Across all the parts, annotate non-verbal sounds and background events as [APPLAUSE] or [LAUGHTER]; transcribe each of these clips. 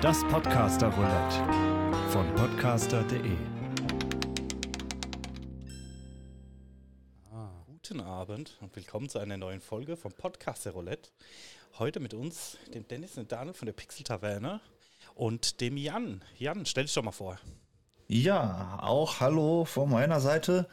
Das Podcaster Roulette von podcaster.de. Guten Abend und willkommen zu einer neuen Folge vom Podcaster Roulette. Heute mit uns, dem Dennis und Daniel von der Pixel Taverne und dem Jan. Jan, stell dich doch mal vor. Ja, auch hallo von meiner Seite.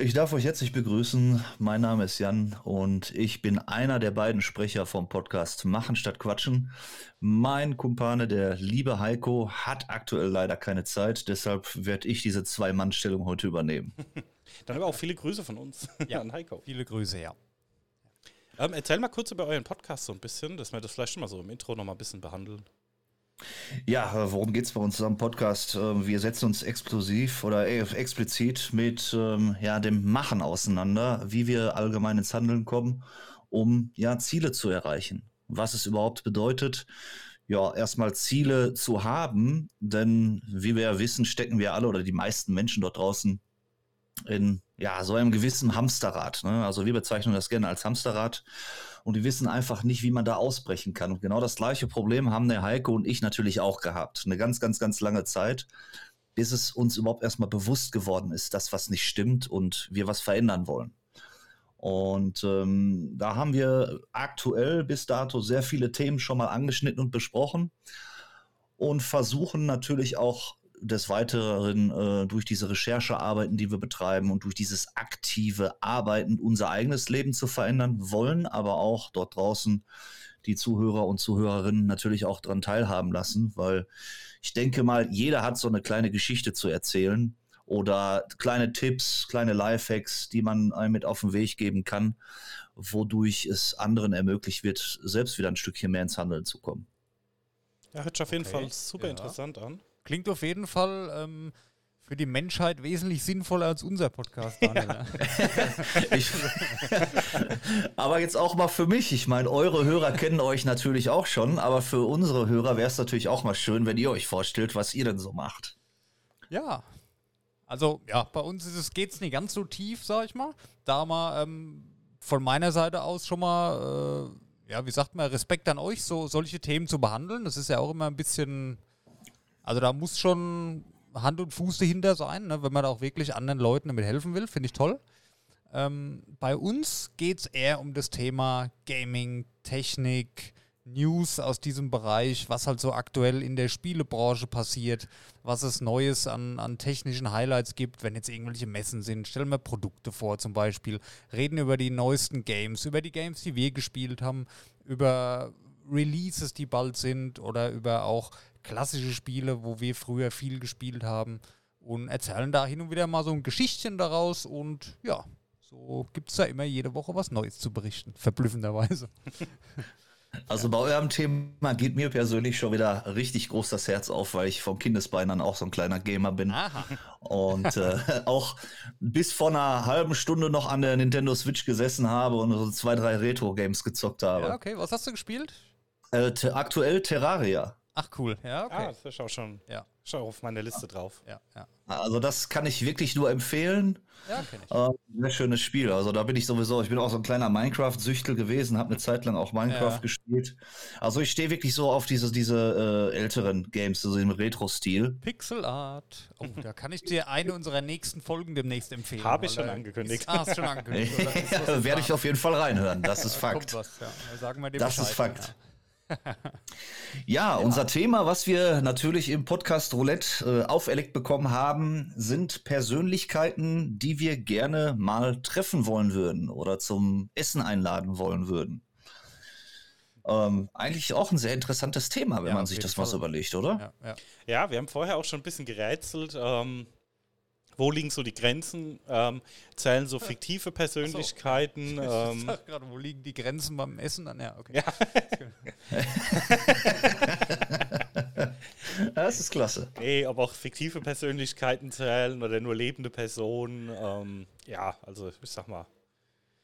Ich darf euch herzlich begrüßen. Mein Name ist Jan und ich bin einer der beiden Sprecher vom Podcast Machen statt Quatschen. Mein Kumpane, der liebe Heiko, hat aktuell leider keine Zeit, deshalb werde ich diese Zwei-Mann-Stellung heute übernehmen. [LAUGHS] Dann aber auch viele Grüße von uns [LAUGHS] Ja. [LAUGHS] an Heiko. Viele Grüße, ja. Ähm, erzähl mal kurz über euren Podcast so ein bisschen, dass wir das vielleicht schon mal so im Intro noch mal ein bisschen behandeln. Ja, äh, worum geht's bei uns am Podcast? Ähm, Wir setzen uns exklusiv oder äh, explizit mit ähm, ja, dem Machen auseinander, wie wir allgemein ins Handeln kommen, um ja Ziele zu erreichen. Was es überhaupt bedeutet, ja, erstmal Ziele zu haben, denn wie wir ja wissen, stecken wir alle oder die meisten Menschen dort draußen in ja, so einem gewissen Hamsterrad. Ne? Also wir bezeichnen das gerne als Hamsterrad und die wissen einfach nicht, wie man da ausbrechen kann. Und genau das gleiche Problem haben der Heiko und ich natürlich auch gehabt. Eine ganz, ganz, ganz lange Zeit, bis es uns überhaupt erstmal bewusst geworden ist, dass was nicht stimmt und wir was verändern wollen. Und ähm, da haben wir aktuell bis dato sehr viele Themen schon mal angeschnitten und besprochen und versuchen natürlich auch des Weiteren äh, durch diese Recherchearbeiten, die wir betreiben und durch dieses aktive Arbeiten unser eigenes Leben zu verändern, wollen aber auch dort draußen die Zuhörer und Zuhörerinnen natürlich auch daran teilhaben lassen, weil ich denke mal, jeder hat so eine kleine Geschichte zu erzählen oder kleine Tipps, kleine Lifehacks, die man einem mit auf den Weg geben kann, wodurch es anderen ermöglicht wird, selbst wieder ein Stückchen mehr ins Handeln zu kommen. Ja, hört sich auf jeden Okay, Fall super ja. interessant an. Klingt auf jeden Fall ähm, für die Menschheit wesentlich sinnvoller als unser Podcast, Daniel. ne? [LAUGHS] Ich, aber jetzt auch mal für mich. Ich meine, eure Hörer kennen euch natürlich auch schon, aber für unsere Hörer wäre es natürlich auch mal schön, wenn ihr euch vorstellt, was ihr denn so macht. Ja. Also, ja, bei uns ist es, geht's nicht ganz so tief, sag ich mal. Da mal ähm, von meiner Seite aus schon mal, äh, ja, wie sagt man, Respekt an euch, so solche Themen zu behandeln. Das ist ja auch immer ein bisschen, also da muss schon Hand und Fuß dahinter sein, ne, wenn man auch wirklich anderen Leuten damit helfen will. Finde ich toll. Ähm, bei uns geht es eher um das Thema Gaming, Technik, News aus diesem Bereich, was halt so aktuell in der Spielebranche passiert, was es Neues an, an technischen Highlights gibt, wenn jetzt irgendwelche Messen sind. Stellen wir Produkte vor zum Beispiel, reden über die neuesten Games, über die Games, die wir gespielt haben, über Releases, die bald sind oder über auch klassische Spiele, wo wir früher viel gespielt haben und erzählen da hin und wieder mal so ein Geschichtchen daraus und ja, so gibt es da immer jede Woche was Neues zu berichten, verblüffenderweise. [LAUGHS] Also bei eurem Thema geht mir persönlich schon wieder richtig groß das Herz auf, weil ich vom Kindesbein an auch so ein kleiner Gamer bin. Aha. Und äh, [LAUGHS] auch bis vor einer halben Stunde noch an der Nintendo Switch gesessen habe und so zwei, drei Retro-Games gezockt habe. Ja, okay, was hast du gespielt? Äh, te aktuell Terraria. Ach cool, ja, okay. Ah, das ist auch schon, Ja, schon auf meiner Liste drauf. ja, ja. Also das kann ich wirklich nur empfehlen. Ja, kenn ich. Äh, sehr schönes Spiel. Also da bin ich sowieso, ich bin auch so ein kleiner Minecraft-Süchtel gewesen, habe eine Zeit lang auch Minecraft Ja. gespielt. Also ich stehe wirklich so auf diese, diese äh, älteren Games, so im Retro-Stil. Pixel Art. Oh, da kann ich dir eine unserer nächsten Folgen demnächst empfehlen. Habe ich schon angekündigt. Ist, ah, hast schon [LAUGHS] angekündigt. Ist Ja, Werde ich auf jeden Fall reinhören, das ist [LAUGHS] Kommt Fakt. was, ja. Sagen wir dir Das ist Bescheid, Fakt. [LAUGHS] Ja, unser Thema, was wir natürlich im Podcast Roulette äh, auferlegt bekommen haben, sind Persönlichkeiten, die wir gerne mal treffen wollen würden oder zum Essen einladen wollen würden. Ähm, eigentlich auch ein sehr interessantes Thema, wenn Ja, man sich das mal so überlegt, oder? Ja, ja. Ja, wir haben vorher auch schon ein bisschen gerätselt. Ähm, wo liegen so die Grenzen? Ähm, zählen so fiktive Persönlichkeiten? [LAUGHS] Ich ähm, sag gerade, wo liegen die Grenzen beim Essen? Dann, ja, okay. Ja. [LAUGHS] Das ist klasse. nee, aber auch fiktive Persönlichkeiten zählen oder nur lebende Personen. Ähm, ja, also ich sag mal.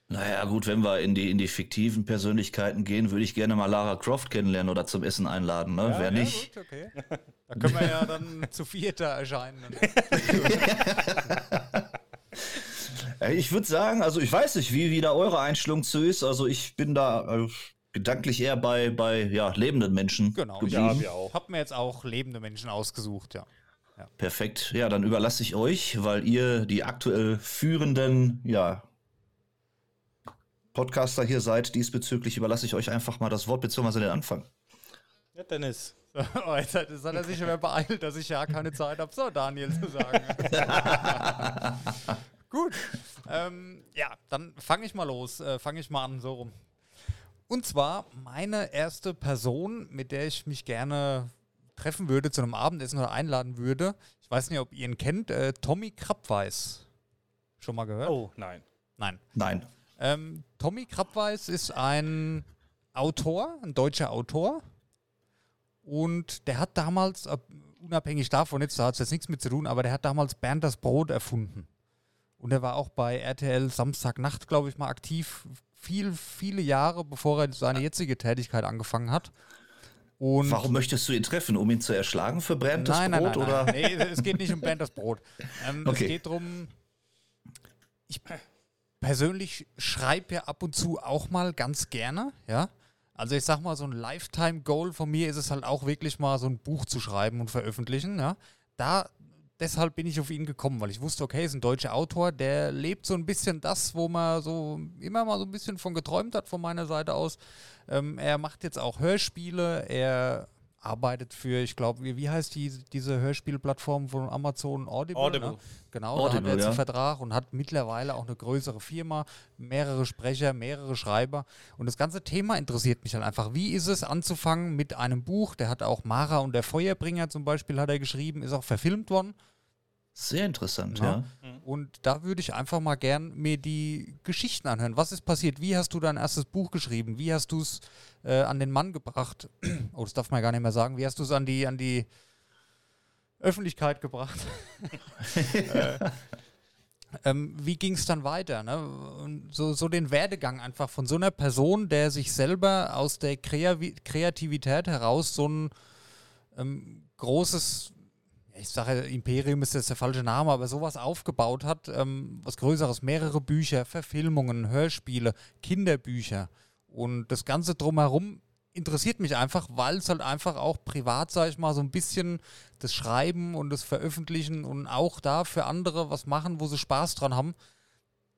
Naja, gut, wenn wir in die, in die fiktiven Persönlichkeiten gehen, würde ich gerne mal Lara Croft kennenlernen oder zum Essen einladen, ne? Ja, Wer ja, nicht? Gut, okay. Da können wir ja dann [LAUGHS] zu vierter erscheinen. [LAUGHS] [LAUGHS] Ich würde sagen, also ich weiß nicht, wie, wie da eure Einstellung zu ist. Also ich bin da, äh, gedanklich eher bei, bei ja, lebenden Menschen Genau, geblieben. Ja, wir auch. Hab mir jetzt auch lebende Menschen ausgesucht, ja. Perfekt. Ja, dann überlasse ich euch, weil ihr die aktuell führenden, ja, Podcaster hier seid. Diesbezüglich überlasse ich euch einfach mal das Wort bzw. den Anfang. Ja, Dennis. [LAUGHS] Oh, jetzt hat, jetzt hat er sich aber beeilt, dass ich ja keine Zeit habe, so Daniel zu sagen. [LAUGHS] Gut. Ähm, ja, dann fange ich mal los. Äh, fange ich mal an, so rum. Und zwar meine erste Person, mit der ich mich gerne treffen würde, zu einem Abendessen oder einladen würde. Ich weiß nicht, ob ihr ihn kennt. Äh, Tommy Krappweiß. Schon mal gehört? Oh, nein. Nein. Nein. Ähm, Tommy Krappweiß ist ein Autor, ein deutscher Autor. Und der hat damals, äh, unabhängig davon, jetzt da hat es jetzt nichts mit zu tun, aber der hat damals Bernd das Brot erfunden. Und er war auch bei RTL Samstagnacht, glaube ich, mal aktiv. Viel, viele Jahre, bevor er seine jetzige Tätigkeit angefangen hat. Und Warum möchtest du ihn treffen? Um ihn zu erschlagen für Bernd das nein, nein, Brot? nein, oder? nein. Nee, es geht nicht um Bernd das Brot. Ähm, Es Okay. geht darum, ich persönlich schreibe ja ab und zu auch mal ganz gerne, ja. Also ich sag mal, so ein Lifetime-Goal von mir ist es halt auch wirklich mal so ein Buch zu schreiben und veröffentlichen, ja. Da, deshalb bin ich auf ihn gekommen, weil ich wusste, okay, ist ein deutscher Autor, der lebt so ein bisschen das, wo man so immer mal so ein bisschen von geträumt hat von meiner Seite aus. Ähm, er macht jetzt auch Hörspiele, er arbeitet für, ich glaube, wie, wie heißt die, diese Hörspielplattform von Amazon Audible? Audible. Ne? Genau, Audible, da hat er jetzt ja. einen Vertrag und hat mittlerweile auch eine größere Firma, mehrere Sprecher, mehrere Schreiber. Und das ganze Thema interessiert mich halt einfach. Wie ist es anzufangen mit einem Buch? Der hat auch Mara und der Feuerbringer zum Beispiel hat er geschrieben, ist auch verfilmt worden. Sehr interessant, Ja. ja. Und da würde ich einfach mal gern mir die Geschichten anhören. Was ist passiert? Wie hast du dein erstes Buch geschrieben? Wie hast du es äh, an den Mann gebracht? [CLEARS THROAT] Oh, das darf man gar nicht mehr sagen. Wie hast du es an die, an die Öffentlichkeit gebracht? [LAUGHS] äh, ähm, wie ging es dann weiter? Ne? So, so den Werdegang einfach von so einer Person, der sich selber aus der Kreativität heraus so ein ähm, großes ich sage, Imperium ist jetzt der falsche Name, aber sowas aufgebaut hat, ähm, was Größeres, mehrere Bücher, Verfilmungen, Hörspiele, Kinderbücher. Und das Ganze drumherum interessiert mich einfach, weil es halt einfach auch privat, sage ich mal, so ein bisschen das Schreiben und das Veröffentlichen und auch da für andere was machen, wo sie Spaß dran haben,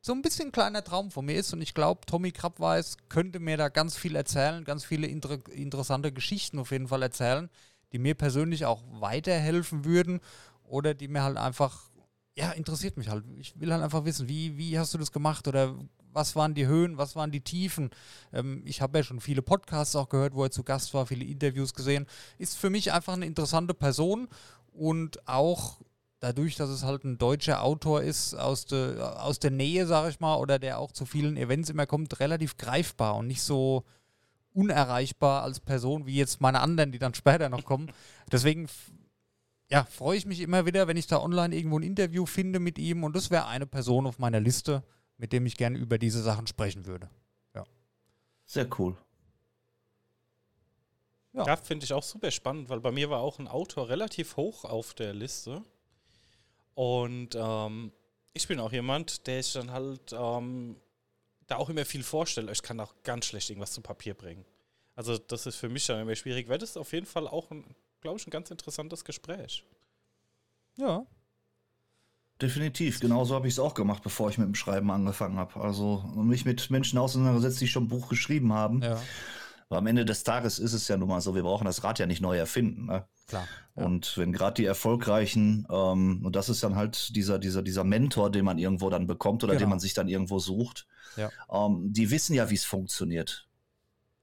so ein bisschen ein kleiner Traum von mir ist. Und ich glaube, Tommy Krabweis könnte mir da ganz viel erzählen, ganz viele inter interessante Geschichten auf jeden Fall erzählen, die mir persönlich auch weiterhelfen würden oder die mir halt einfach, ja, interessiert mich halt. Ich will halt einfach wissen, wie, wie hast du das gemacht oder was waren die Höhen, was waren die Tiefen. Ähm, ich habe ja schon viele Podcasts auch gehört, wo er zu Gast war, viele Interviews gesehen. Ist für mich einfach eine interessante Person und auch dadurch, dass es halt ein deutscher Autor ist, aus, de, aus der Nähe, sage ich mal, oder der auch zu vielen Events immer kommt, relativ greifbar und nicht so unerreichbar als Person wie jetzt meine anderen, die dann später noch kommen. Deswegen ja, freue ich mich immer wieder, wenn ich da online irgendwo ein Interview finde mit ihm und das wäre eine Person auf meiner Liste, mit dem ich gerne über diese Sachen sprechen würde. Sehr cool. Ja. Ja, finde ich auch super spannend, weil bei mir war auch ein Autor relativ hoch auf der Liste. Und ähm, ich bin auch jemand, der sich dann halt ähm, da auch immer viel vorstellt. Ich kann auch ganz schlecht irgendwas zu Papier bringen. Also das ist für mich dann immer schwierig. Wäre das auf jeden Fall auch, glaube ich, ein ganz interessantes Gespräch. Ja. Definitiv, genauso habe ich es auch gemacht, bevor ich mit dem Schreiben angefangen habe. Also mich mit Menschen auseinandergesetzt, die schon ein Buch geschrieben haben. Ja, Aber am Ende des Tages ist es ja nun mal so, wir brauchen das Rad ja nicht neu erfinden. Ne? klar. Ja. Und wenn gerade die Erfolgreichen, ähm, und das ist dann halt dieser, dieser, dieser Mentor, den man irgendwo dann bekommt oder den Genau. man sich dann irgendwo sucht, Ja. ähm, die wissen ja, wie es funktioniert.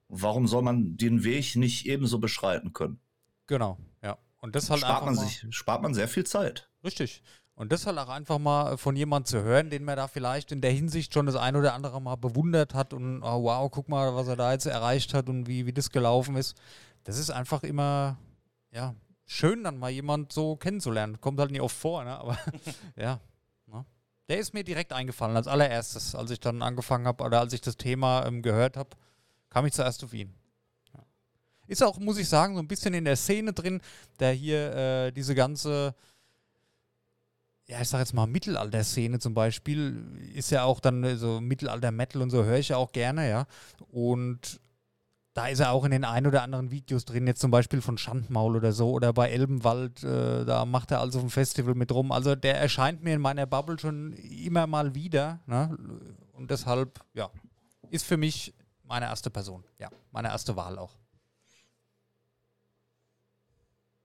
Warum soll man den Weg nicht ebenso beschreiten können? Genau, ja. Und das halt spart man sich, spart man sehr viel Zeit. Richtig. Und das halt auch einfach mal von jemandem zu hören, den man da vielleicht in der Hinsicht schon das ein oder andere Mal bewundert hat und oh, wow, guck mal, was er da jetzt erreicht hat und wie, wie das gelaufen ist. Das ist einfach immer, ja, schön dann mal jemand so kennenzulernen. Kommt halt nicht oft vor, ne? aber [LAUGHS] ja. Ne? Der ist mir direkt eingefallen als allererstes, als ich dann angefangen habe oder als ich das Thema ähm, gehört habe, kam ich zuerst auf ihn. Ja. Ist auch, muss ich sagen, so ein bisschen in der Szene drin, der hier äh, diese ganze ja, ich sag jetzt mal Mittelalter-Szene zum Beispiel, ist ja auch dann so Mittelalter-Metal und so höre ich ja auch gerne, ja. Und da ist er auch in den ein oder anderen Videos drin, jetzt zum Beispiel von Schandmaul oder so, oder bei Elbenwald, äh, da macht er also ein Festival mit rum. Also der erscheint mir in meiner Bubble schon immer mal wieder. Ne? Und deshalb, ja, ist für mich meine erste Person. Ja, meine erste Wahl auch.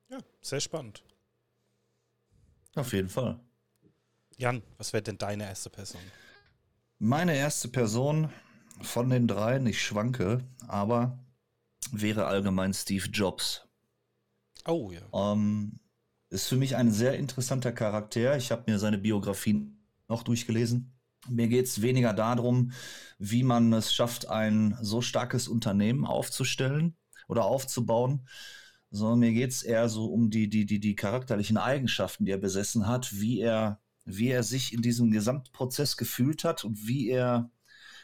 Ja, sehr spannend. Auf jeden Fall. Jan, was wäre denn deine erste Person? Meine erste Person von den dreien, ich schwanke, aber wäre allgemein Steve Jobs. Oh ja. Ähm, ist für mich ein sehr interessanter Charakter. Ich habe mir seine Biografie noch durchgelesen. Mir geht es weniger darum, wie man es schafft, ein so starkes Unternehmen aufzustellen oder aufzubauen, sondern mir geht es eher so um die, die, die, die charakterlichen Eigenschaften, die er besessen hat, wie er, wie er sich in diesem Gesamtprozess gefühlt hat und wie er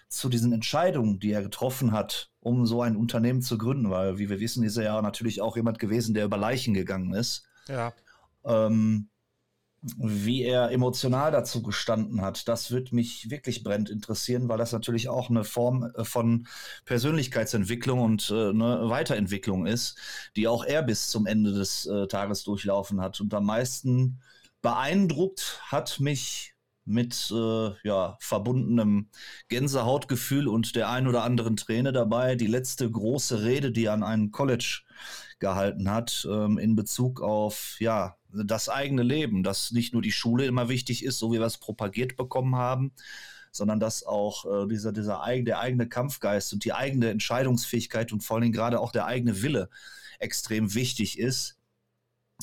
zu diesen Entscheidungen, die er getroffen hat, um so ein Unternehmen zu gründen, weil, wie wir wissen, ist er ja natürlich auch jemand gewesen, der über Leichen gegangen ist. Ja. Ähm, wie er emotional dazu gestanden hat, das wird mich wirklich brennend interessieren, weil das natürlich auch eine Form äh, von Persönlichkeitsentwicklung und äh, eine Weiterentwicklung ist, die auch er bis zum Ende des äh, Tages durchlaufen hat. Und am meisten beeindruckt hat mich mit äh, ja, verbundenem Gänsehautgefühl und der ein oder anderen Träne dabei. Die letzte große Rede, die er an einem College gehalten hat, ähm, in Bezug auf ja, das eigene Leben, dass nicht nur die Schule immer wichtig ist, so wie wir es propagiert bekommen haben, sondern dass auch äh, dieser, dieser eig der eigene Kampfgeist und die eigene Entscheidungsfähigkeit und vor allem gerade auch der eigene Wille extrem wichtig ist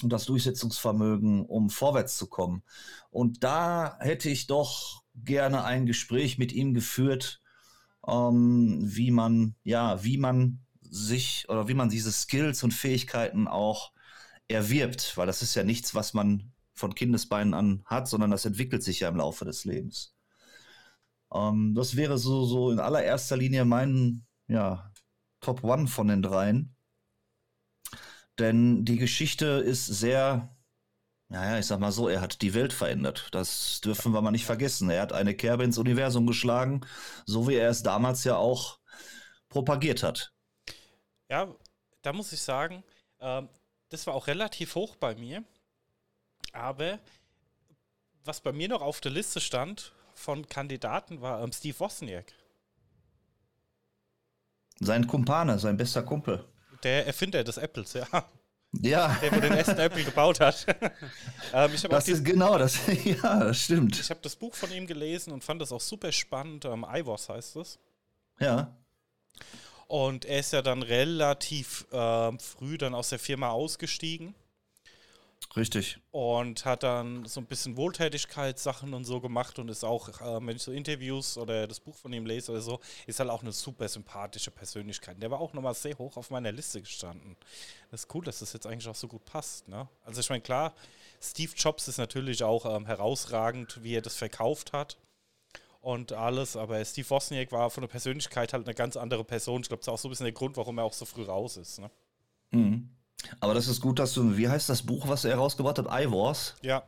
und das Durchsetzungsvermögen, um vorwärts zu kommen. Und da hätte ich doch gerne ein Gespräch mit ihm geführt, ähm, wie man, ja, wie man sich oder wie man diese Skills und Fähigkeiten auch erwirbt, weil das ist ja nichts, was man von Kindesbeinen an hat, sondern das entwickelt sich ja im Laufe des Lebens. Ähm, das wäre so, so in allererster Linie mein, ja, Top One von den dreien. Denn die Geschichte ist sehr, naja, ich sag mal so, er hat die Welt verändert. Das dürfen wir mal nicht vergessen. Er hat eine Kerbe ins Universum geschlagen, so wie er es damals ja auch propagiert hat. Ja, da muss ich sagen, ähm, das war auch relativ hoch bei mir. Aber was bei mir noch auf der Liste stand von Kandidaten war ähm, Steve Wozniak. Sein Kumpane, sein bester Kumpel. Der Erfinder des Apples, ja. Ja. Der, wo den ersten Apple gebaut hat. [LAUGHS] ähm, das ist genau das. [LAUGHS] ja, das stimmt. Ich habe das Buch von ihm gelesen und fand das auch super spannend. Ähm, iWos heißt es. Ja. Und er ist ja dann relativ äh, früh dann aus der Firma ausgestiegen. Richtig. Und hat dann so ein bisschen Wohltätigkeitssachen und so gemacht und ist auch, äh, wenn ich so Interviews oder das Buch von ihm lese oder so, ist halt auch eine super sympathische Persönlichkeit. Der war auch nochmal sehr hoch auf meiner Liste gestanden. Das ist cool, dass das jetzt eigentlich auch so gut passt. Ne? Also ich meine, klar, Steve Jobs ist natürlich auch ähm, herausragend, wie er das verkauft hat und alles, aber Steve Wozniak war von der Persönlichkeit halt eine ganz andere Person. Ich glaube, das ist auch so ein bisschen der Grund, warum er auch so früh raus ist. Ne? Mhm. Aber das ist gut, dass du, wie heißt das Buch, was er rausgebracht hat? iWars? Ja.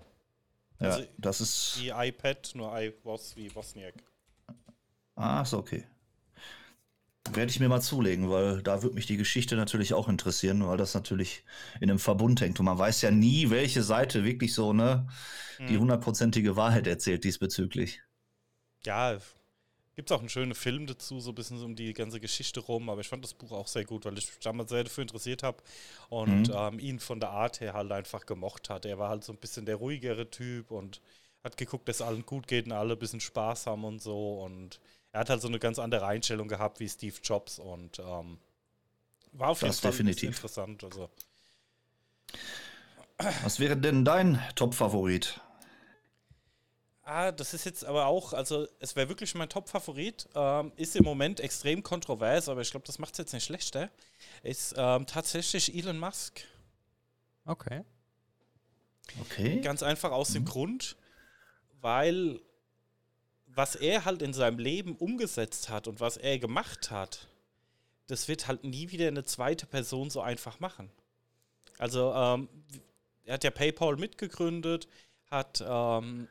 Ja, also das ist. Wie iPad, nur iWars wie Wozniak. Ah, ist okay. Werde ich mir mal zulegen, weil da würde mich die Geschichte natürlich auch interessieren, weil das natürlich in einem Verbund hängt. Und man weiß ja nie, welche Seite wirklich so, ne, die mhm. hundertprozentige Wahrheit erzählt diesbezüglich. Ja, Gibt es auch einen schönen Film dazu, so ein bisschen um die ganze Geschichte rum, aber ich fand das Buch auch sehr gut, weil ich mich damals sehr dafür interessiert habe und mhm. ähm, ihn von der Art her halt einfach gemocht hat. Er war halt so ein bisschen der ruhigere Typ und hat geguckt, dass allen gut geht und alle ein bisschen Spaß haben und so. Und er hat halt so eine ganz andere Einstellung gehabt wie Steve Jobs und ähm, war auf jeden das Fall definitiv. interessant. Also. Was wäre denn dein Top-Favorit? Ah, das ist jetzt aber auch, also es wäre wirklich mein Top-Favorit. Ähm, ist im Moment extrem kontrovers, aber ich glaube, das macht es jetzt nicht schlechter. Ist ähm, tatsächlich Elon Musk. Okay. Okay. Ganz einfach aus mhm. dem Grund, weil was er halt in seinem Leben umgesetzt hat und was er gemacht hat, das wird halt nie wieder eine zweite Person so einfach machen. Also, ähm, er hat ja PayPal mitgegründet, hat ähm,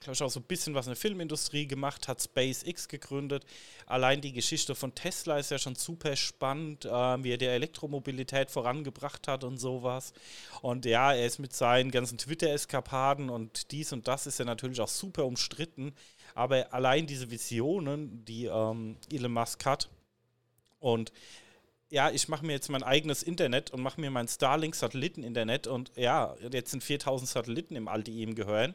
glaube ich, auch so ein bisschen was in der Filmindustrie gemacht, hat SpaceX gegründet. Allein die Geschichte von Tesla ist ja schon super spannend, äh, wie er die Elektromobilität vorangebracht hat und sowas. Und ja, er ist mit seinen ganzen Twitter-Eskapaden und dies und das ist ja natürlich auch super umstritten. Aber allein diese Visionen, die ähm, Elon Musk hat und ja, ich mache mir jetzt mein eigenes Internet und mache mir mein Starlink-Satelliten-Internet und ja, jetzt sind 4000 Satelliten im All, die ihm gehören.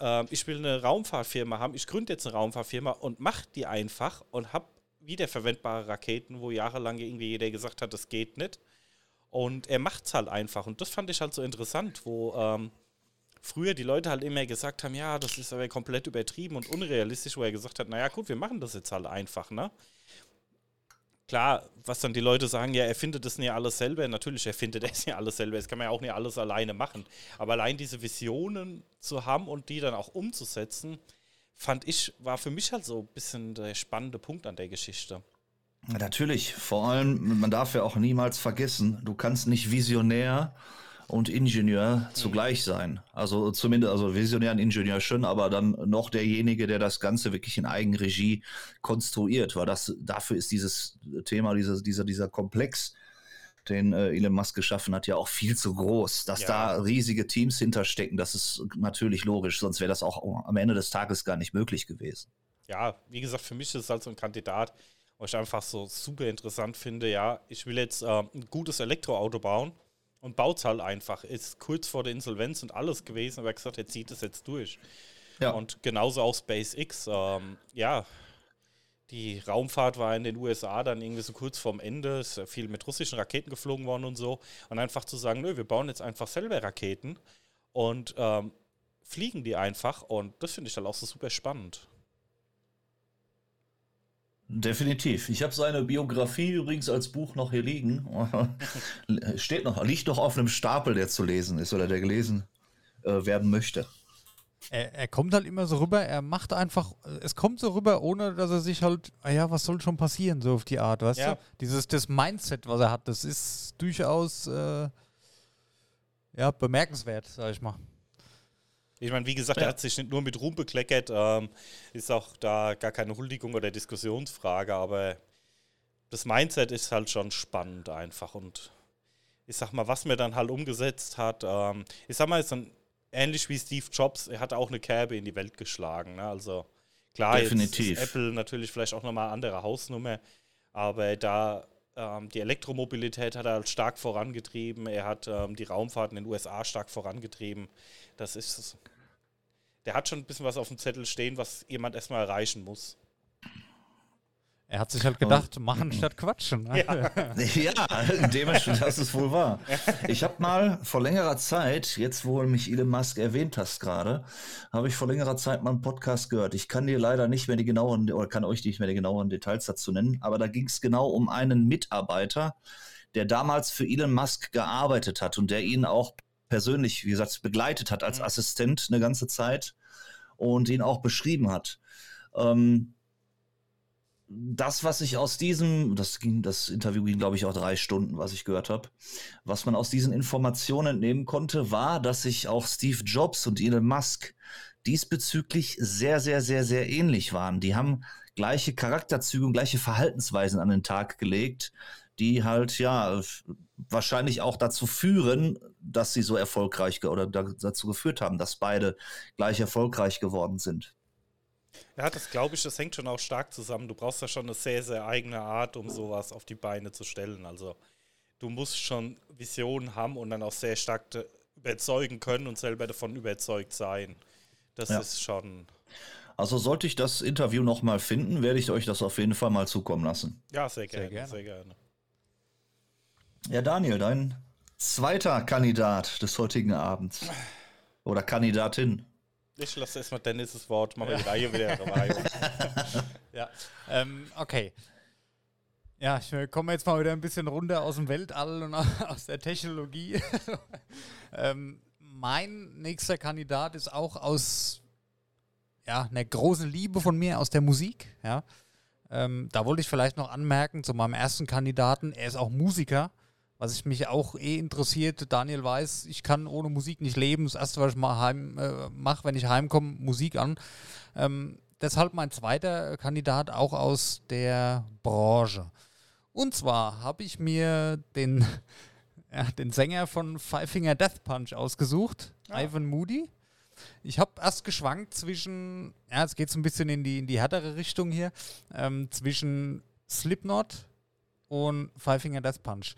Ähm, ich will eine Raumfahrtfirma haben, ich gründe jetzt eine Raumfahrtfirma und mache die einfach und habe wiederverwendbare Raketen, wo jahrelang irgendwie jeder gesagt hat, das geht nicht. Und er macht es halt einfach. Und das fand ich halt so interessant, wo ähm, früher die Leute halt immer gesagt haben, ja, das ist aber komplett übertrieben und unrealistisch, wo er gesagt hat, naja gut, wir machen das jetzt halt einfach, ne? Klar, was dann die Leute sagen, ja, er findet das nicht alles selber. Natürlich, er findet es [LAUGHS] nicht alles selber. Das kann man ja auch nicht alles alleine machen. Aber allein diese Visionen zu haben und die dann auch umzusetzen, fand ich, war für mich halt so ein bisschen der spannende Punkt an der Geschichte. Natürlich, vor allem, man darf ja auch niemals vergessen, du kannst nicht visionär und Ingenieur zugleich sein. Also zumindest, also Visionär und Ingenieur schon, aber dann noch derjenige, der das Ganze wirklich in Eigenregie konstruiert, weil das, dafür ist dieses Thema, dieser, dieser, dieser Komplex, den äh, Elon Musk geschaffen hat, ja auch viel zu groß. Dass ja. da riesige Teams hinterstecken, das ist natürlich logisch, sonst wäre das auch am Ende des Tages gar nicht möglich gewesen. Ja, wie gesagt, für mich ist es halt so ein Kandidat, wo ich einfach so super interessant finde, ja, ich will jetzt äh, ein gutes Elektroauto bauen und baut es halt einfach. Ist kurz vor der Insolvenz und alles gewesen, aber er hat gesagt, er zieht es jetzt durch. Ja. Und genauso auch SpaceX. Ähm, ja, die Raumfahrt war in den USA dann irgendwie so kurz vorm Ende, ist viel mit russischen Raketen geflogen worden und so. Und einfach zu sagen, nö, wir bauen jetzt einfach selber Raketen und ähm, fliegen die einfach. Und das finde ich dann auch so super spannend. Definitiv. Ich habe seine Biografie übrigens als Buch noch hier liegen. [LAUGHS] Steht noch, liegt noch auf einem Stapel, der zu lesen ist oder der gelesen äh, werden möchte. Er, er, kommt halt immer so rüber, er macht einfach, es kommt so rüber, ohne dass er sich halt, naja, ah was soll schon passieren, so auf die Art, weißt ja. du? Dieses, das Mindset, was er hat, das ist durchaus, äh, ja, bemerkenswert, sag ich mal. Ich meine, wie gesagt, ja. er hat sich nicht nur mit Ruhm bekleckert, ähm, ist auch da gar keine Huldigung oder Diskussionsfrage, aber das Mindset ist halt schon spannend einfach und ich sag mal, was mir dann halt umgesetzt hat, ähm, ich sag mal, ist dann ähnlich wie Steve Jobs, er hat auch eine Kerbe in die Welt geschlagen, ne? also klar, Definitiv. Apple natürlich vielleicht auch nochmal eine andere Hausnummer, aber da ähm, die Elektromobilität hat er halt stark vorangetrieben, er hat ähm, die Raumfahrt in den USA stark vorangetrieben, das ist der hat schon ein bisschen was auf dem Zettel stehen, was jemand erstmal erreichen muss. Er hat sich halt gedacht, machen statt quatschen. Ja, [LAUGHS] ja dementsprechend, das ist wohl wahr. Ich habe mal vor längerer Zeit, jetzt wo mich Elon Musk erwähnt hast gerade, habe ich vor längerer Zeit mal einen Podcast gehört. Ich kann dir leider nicht mehr die genauen, oder kann euch nicht mehr die genauen Details dazu nennen, aber da ging es genau um einen Mitarbeiter, der damals für Elon Musk gearbeitet hat und der ihn auch persönlich, wie gesagt, begleitet hat als mhm. Assistent eine ganze Zeit und ihn auch beschrieben hat. Ähm, das, was ich aus diesem, das ging, das Interview ging, glaube ich, auch drei Stunden, was ich gehört habe, was man aus diesen Informationen entnehmen konnte, war, dass sich auch Steve Jobs und Elon Musk diesbezüglich sehr, sehr, sehr, sehr ähnlich waren. Die haben gleiche Charakterzüge und gleiche Verhaltensweisen an den Tag gelegt, die halt ja wahrscheinlich auch dazu führen, dass sie so erfolgreich oder dazu geführt haben, dass beide gleich erfolgreich geworden sind. Ja, das glaube ich, das hängt schon auch stark zusammen. Du brauchst ja schon eine sehr, sehr eigene Art, um sowas auf die Beine zu stellen. Also du musst schon Visionen haben und dann auch sehr stark überzeugen können und selber davon überzeugt sein. Das ja. ist schon. Also sollte ich das Interview nochmal finden, werde ich euch das auf jeden Fall mal zukommen lassen. Ja, sehr gerne. Sehr gerne. Sehr gerne. Ja, Daniel, dein zweiter Kandidat des heutigen Abends. Oder Kandidatin. Ich lasse erstmal Dennis das Wort, mache ja. die Reihe wieder rein. [LAUGHS] [LAUGHS] ja, ähm, okay. Ja, ich komme jetzt mal wieder ein bisschen runter aus dem Weltall und [LAUGHS] aus der Technologie. ähm, mein nächster Kandidat ist auch aus ja, einer großen Liebe von mir aus der Musik. Ja. Ähm, da wollte ich vielleicht noch anmerken zu meinem ersten Kandidaten, er ist auch Musiker was ich mich auch eh interessiert. Daniel weiß, ich kann ohne Musik nicht leben. Das erste, was ich mal heim äh, mache, wenn ich heimkomme, Musik an. Ähm, deshalb mein zweiter Kandidat auch aus der Branche. Und zwar habe ich mir den, [LAUGHS] ja, den Sänger von Five Finger Death Punch ausgesucht, Ah. Ivan Moody. Ich habe erst geschwankt zwischen, ja, jetzt geht es ein bisschen in die, in die härtere Richtung hier, ähm, zwischen Slipknot und Five Finger Death Punch.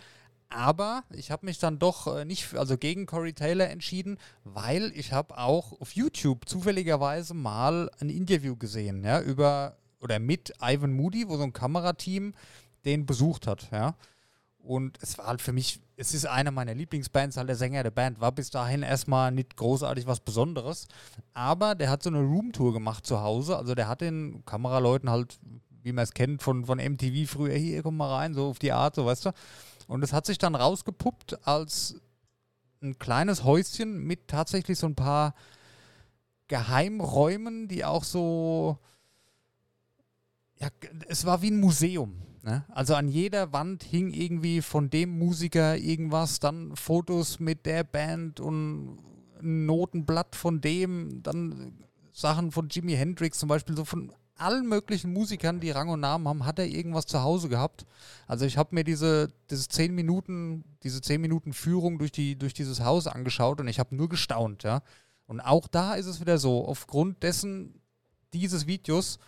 Aber ich habe mich dann doch äh, nicht, also gegen Corey Taylor entschieden, weil ich habe auch auf YouTube zufälligerweise mal ein Interview gesehen, ja, über oder mit Ivan Moody, wo so ein Kamerateam den besucht hat, ja. Und es war halt für mich, es ist eine meiner Lieblingsbands, halt der Sänger der Band, war bis dahin erstmal nicht großartig was Besonderes. Aber der hat so eine Roomtour gemacht zu Hause. Also der hat den Kameraleuten halt, wie man es kennt von, von MTV früher, hier, komm mal rein, so auf die Art, so weißt du. Und es hat sich dann rausgepuppt als ein kleines Häuschen mit tatsächlich so ein paar Geheimräumen, die auch so. Ja, es war wie ein Museum. Ne? Also an jeder Wand hing irgendwie von dem Musiker irgendwas, dann Fotos mit der Band und ein Notenblatt von dem, dann Sachen von Jimi Hendrix zum Beispiel, so von allen möglichen Musikern, die Rang und Namen haben, hat er irgendwas zu Hause gehabt. Also ich habe mir diese, diese zehn Minuten, diese zehn Minuten Führung durch, die, durch dieses Haus angeschaut und ich habe nur gestaunt, ja. Und auch da ist es wieder so, aufgrund dessen, dieses Videos,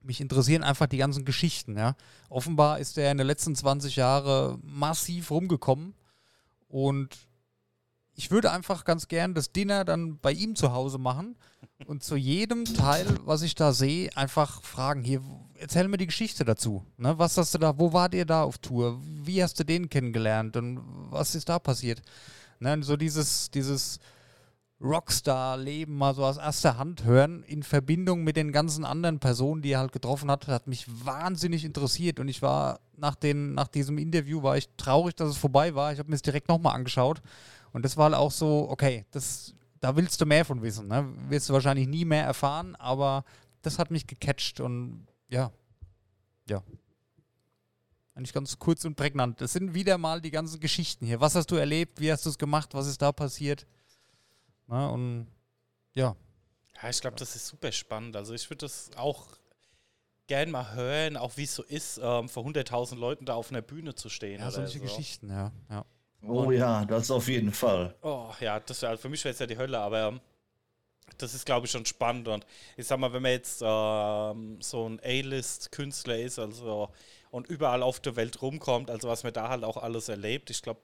mich interessieren einfach die ganzen Geschichten, ja. Offenbar ist er in den letzten 20 Jahren massiv rumgekommen und ich würde einfach ganz gern das Dinner dann bei ihm zu Hause machen und zu jedem Teil, was ich da sehe, einfach fragen, hier, erzähl mir die Geschichte dazu. Ne? Was hast du da, wo wart ihr da auf Tour? Wie hast du den kennengelernt und was ist da passiert? Ne? So dieses, dieses Rockstar-Leben mal so aus erster Hand hören, in Verbindung mit den ganzen anderen Personen, die er halt getroffen hat, hat mich wahnsinnig interessiert. Und ich war nach, den, nach diesem Interview, war ich traurig, dass es vorbei war. Ich habe mir es direkt nochmal angeschaut. Und das war halt auch so, okay, das, da willst du mehr von wissen. Ne? Wirst du wahrscheinlich nie mehr erfahren, aber das hat mich gecatcht und ja, ja. Eigentlich ganz kurz und prägnant. Das sind wieder mal die ganzen Geschichten hier. Was hast du erlebt? Wie hast du es gemacht? Was ist da passiert? Na, und ja, Ja, ich glaube, das ist super spannend. Also ich würde das auch gern mal hören, auch wie es so ist, ähm, vor 100.000 Leuten da auf einer Bühne zu stehen. ja solche so. Geschichten, ja. ja. Oh ja, das auf jeden Fall. Oh, ja, das wär, für mich wäre es ja die Hölle, aber ähm, das ist, glaube ich, schon spannend. Und ich sag mal, wenn man jetzt ähm, so ein A-List-Künstler ist, also und überall auf der Welt rumkommt, also was man da halt auch alles erlebt, ich glaube,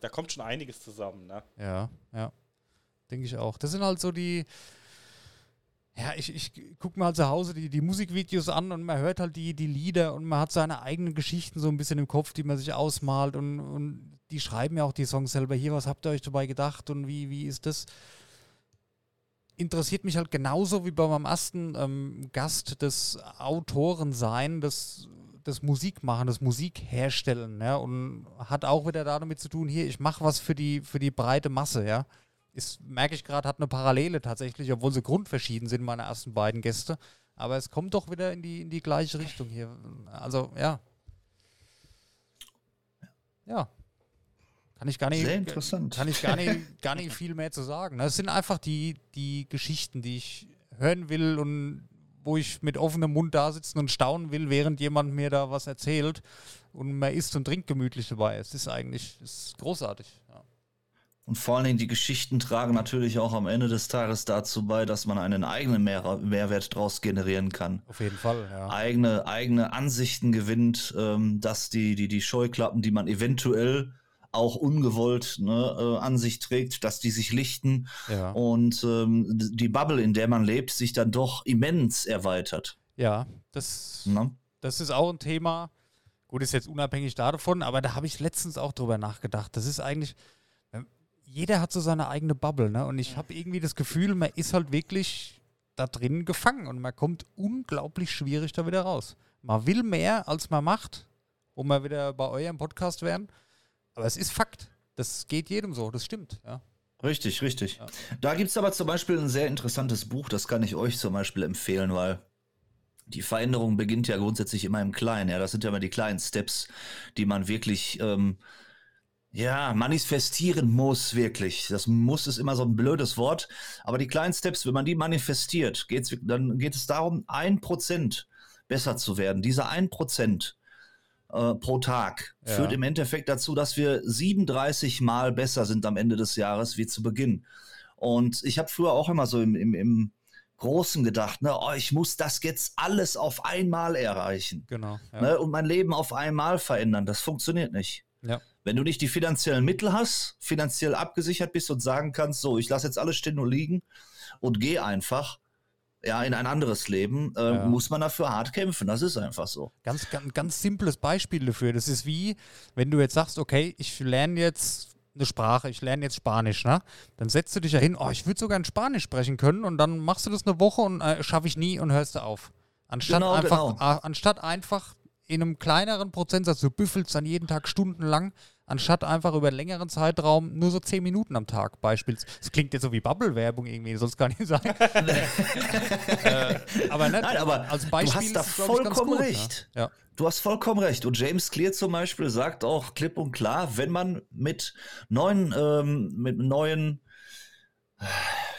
da kommt schon einiges zusammen. Ne? Ja, ja. Denke ich auch. Das sind halt so die. Ja, ich, ich gucke mir halt zu Hause die, die Musikvideos an und man hört halt die, die Lieder und man hat seine eigenen Geschichten so ein bisschen im Kopf, die man sich ausmalt und, und die schreiben ja auch die Songs selber. Hier, was habt ihr euch dabei gedacht und wie, wie ist das? Interessiert mich halt genauso wie bei meinem ersten ähm, Gast das Autorensein, das, das Musikmachen, das Musikherstellen, ja, und hat auch wieder damit zu tun, hier, ich mache was für die, für die breite Masse, ja. Ist, merke ich gerade, hat eine Parallele tatsächlich, obwohl sie grundverschieden sind, meine ersten beiden Gäste. Aber es kommt doch wieder in die, in die gleiche Richtung hier. Also, ja. Ja. Kann ich gar nicht. Sehr interessant. Kann ich gar nicht, [LAUGHS] gar nicht viel mehr zu sagen. Das sind einfach die, die Geschichten, die ich hören will und wo ich mit offenem Mund da sitzen und staunen will, während jemand mir da was erzählt und man isst und trinkt gemütlich dabei. Es ist eigentlich es ist großartig. Und vor allen Dingen die Geschichten tragen natürlich auch am Ende des Tages dazu bei, dass man einen eigenen Mehr Mehrwert daraus generieren kann. Auf jeden Fall, ja. Eigene, eigene Ansichten gewinnt, ähm, dass die, die, die Scheuklappen, die man eventuell auch ungewollt ne, äh, an sich trägt, dass die sich lichten Ja, und ähm, die Bubble, in der man lebt, sich dann doch immens erweitert. ja das, Ne? das ist auch ein Thema. Gut, ist jetzt unabhängig davon, aber da habe ich letztens auch drüber nachgedacht. Das ist eigentlich, jeder hat so seine eigene Bubble, ne? Und ich habe irgendwie das Gefühl, man ist halt wirklich da drin gefangen und man kommt unglaublich schwierig da wieder raus. Man will mehr, als man macht, wo wir wieder bei eurem Podcast wären. Aber es ist Fakt. Das geht jedem so, das stimmt, ja. Richtig, richtig. Ja. Da gibt es aber zum Beispiel ein sehr interessantes Buch, das kann ich euch zum Beispiel empfehlen, weil die Veränderung beginnt ja grundsätzlich immer im Kleinen. Ja, das sind ja immer die kleinen Steps, die man wirklich ähm, Ja, manifestieren muss wirklich. Das muss ist immer so ein blödes Wort. Aber die kleinen Steps, wenn man die manifestiert, geht's, dann geht es darum, ein Prozent besser zu werden. Diese ein Prozent äh, pro Tag Ja. führt im Endeffekt dazu, dass wir 37 Mal besser sind am Ende des Jahres wie zu Beginn. Und ich habe früher auch immer so im, im, im Großen gedacht, ne, oh, ich muss das jetzt alles auf einmal erreichen Genau. Ja. ne, und mein Leben auf einmal verändern. Das funktioniert nicht. Ja. Wenn du nicht die finanziellen Mittel hast, finanziell abgesichert bist und sagen kannst, so, ich lasse jetzt alles stehen und liegen und gehe einfach ja, in ein anderes Leben, äh, Ja. muss man dafür hart kämpfen. Das ist einfach so. Ganz, ganz, ganz simples Beispiel dafür. Das ist wie, wenn du jetzt sagst, okay, ich lerne jetzt eine Sprache, ich lerne jetzt Spanisch, ne? Dann setzt du dich ja hin, oh, ich würde sogar in Spanisch sprechen können und dann machst du das eine Woche und äh, schaffe ich nie und hörst du auf. Anstatt Genau, einfach, genau. anstatt einfach in einem kleineren Prozentsatz, du büffelst dann jeden Tag stundenlang, anstatt einfach über einen längeren Zeitraum nur so 10 Minuten am Tag beispielsweise. Das klingt jetzt so wie Bubble-Werbung irgendwie, soll es gar nicht sein. [LAUGHS] äh, aber, nicht, Nein, aber als du Beispiel hast da ist es, vollkommen gut, recht. Ne? Ja. Du hast vollkommen recht. Und James Clear zum Beispiel sagt auch klipp und klar, wenn man mit neuen, ähm, mit neuen,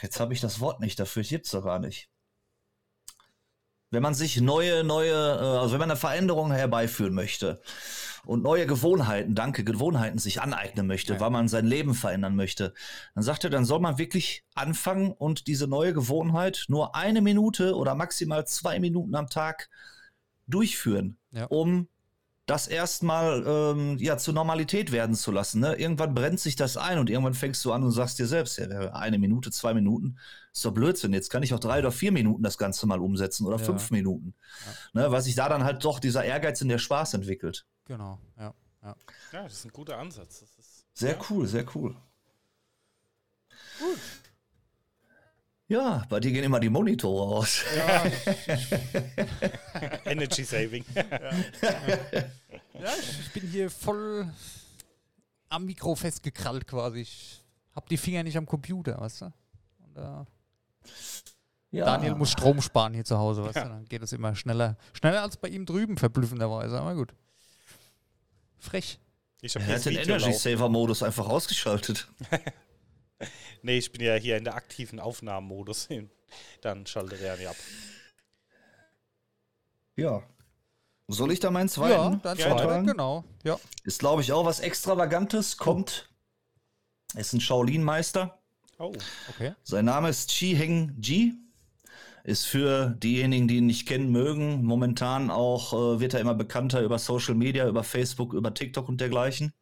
jetzt habe ich das Wort nicht dafür, ich gibt's doch gar nicht. Wenn man sich neue, neue, äh, also wenn man eine Veränderung herbeiführen möchte und neue Gewohnheiten, danke, Gewohnheiten sich aneignen möchte, Ja. weil man sein Leben verändern möchte, dann sagt er, dann soll man wirklich anfangen und diese neue Gewohnheit nur eine Minute oder maximal zwei Minuten am Tag durchführen, Ja. um das erstmal ähm, ja, zur Normalität werden zu lassen. Ne? Irgendwann brennt sich das ein und irgendwann fängst du an und sagst dir selbst, ja, eine Minute, zwei Minuten, ist doch Blödsinn. Jetzt kann ich auch drei oder vier Minuten das Ganze mal umsetzen oder Ja. fünf Minuten. Ne? Weil sich da dann halt doch dieser Ehrgeiz und der Spaß entwickelt. Genau, ja. ja. Ja, das ist ein guter Ansatz. Das ist, Sehr ja. cool, sehr cool. Gut. Ja, bei dir gehen immer die Monitore aus. [LAUGHS] Energy Saving. Ja, ich, ich bin hier voll am Mikro festgekrallt quasi. Ich hab die Finger nicht am Computer, weißt du? Und, äh, Ja. Daniel muss Strom sparen hier zu Hause, weißt Ja. du? Dann geht es immer schneller. Schneller als bei ihm drüben, verblüffenderweise. Aber gut. Frech. Ich habe Er hat den Energy Saver Modus einfach ausgeschaltet. [LAUGHS] Nee, ich bin ja hier in der aktiven Aufnahmemodus. [LAUGHS] Dann schaltet er ja ab. Ja. Soll ich da meinen zweiten? Ja, dann Gerne. zweiter, genau. Ja. Ist, glaube ich, auch was Extravagantes. Kommt. Ist ein Shaolin-Meister. Oh, Okay. Sein Name ist Chi Heng Ji. Ist für diejenigen, die ihn nicht kennen mögen, momentan auch, äh, wird er immer bekannter über Social Media, über Facebook, über TikTok und dergleichen.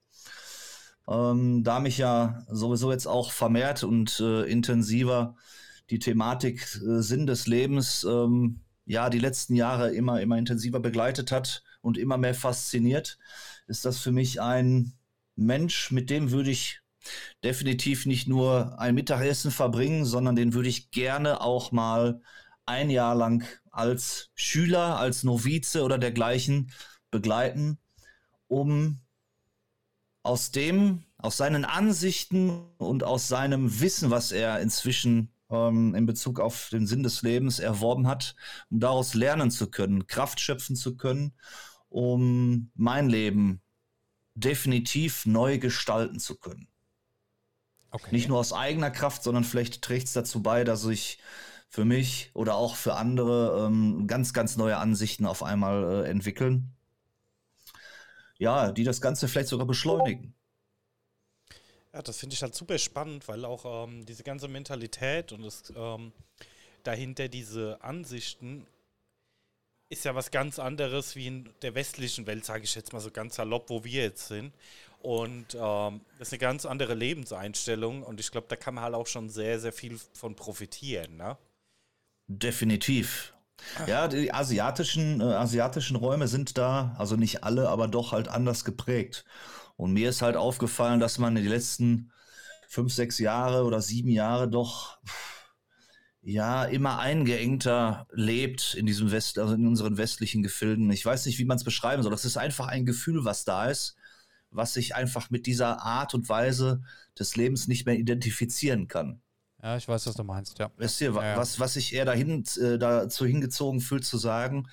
Ähm, da mich ja sowieso jetzt auch vermehrt und äh, intensiver die Thematik äh, Sinn des Lebens ähm, ja die letzten Jahre immer, immer intensiver begleitet hat und immer mehr fasziniert, ist das für mich ein Mensch, mit dem würde ich definitiv nicht nur ein Mittagessen verbringen, sondern den würde ich gerne auch mal ein Jahr lang als Schüler, als Novize oder dergleichen begleiten, um aus dem, aus seinen Ansichten und aus seinem Wissen, was er inzwischen ähm, in Bezug auf den Sinn des Lebens erworben hat, um daraus lernen zu können, Kraft schöpfen zu können, um mein Leben definitiv neu gestalten zu können. Okay. Nicht nur aus eigener Kraft, sondern vielleicht trägt es dazu bei, dass ich für mich oder auch für andere ähm, ganz, ganz neue Ansichten auf einmal äh, entwickeln. Ja, die das Ganze vielleicht sogar beschleunigen. Ja, das finde ich halt super spannend, weil auch ähm, diese ganze Mentalität und das ähm, dahinter diese Ansichten ist ja was ganz anderes wie in der westlichen Welt, sage ich jetzt mal so ganz salopp, wo wir jetzt sind. Und ähm, das ist eine ganz andere Lebenseinstellung und ich glaube, da kann man halt auch schon sehr, sehr viel von profitieren. Ne? Definitiv. Ja, die asiatischen, äh, asiatischen Räume sind da, also nicht alle, aber doch halt anders geprägt. Und mir ist halt aufgefallen, dass man in die letzten fünf, sechs Jahre oder sieben Jahre doch ja immer eingeengter lebt in diesem West, also in unseren westlichen Gefilden. Ich weiß nicht, wie man es beschreiben soll. Das ist einfach ein Gefühl, was da ist, was sich einfach mit dieser Art und Weise des Lebens nicht mehr identifizieren kann. Ja, ich weiß, was du meinst, ja. Wisst ihr, Ja, ja. was, was sich eher dahin, äh, dazu hingezogen fühlt zu sagen,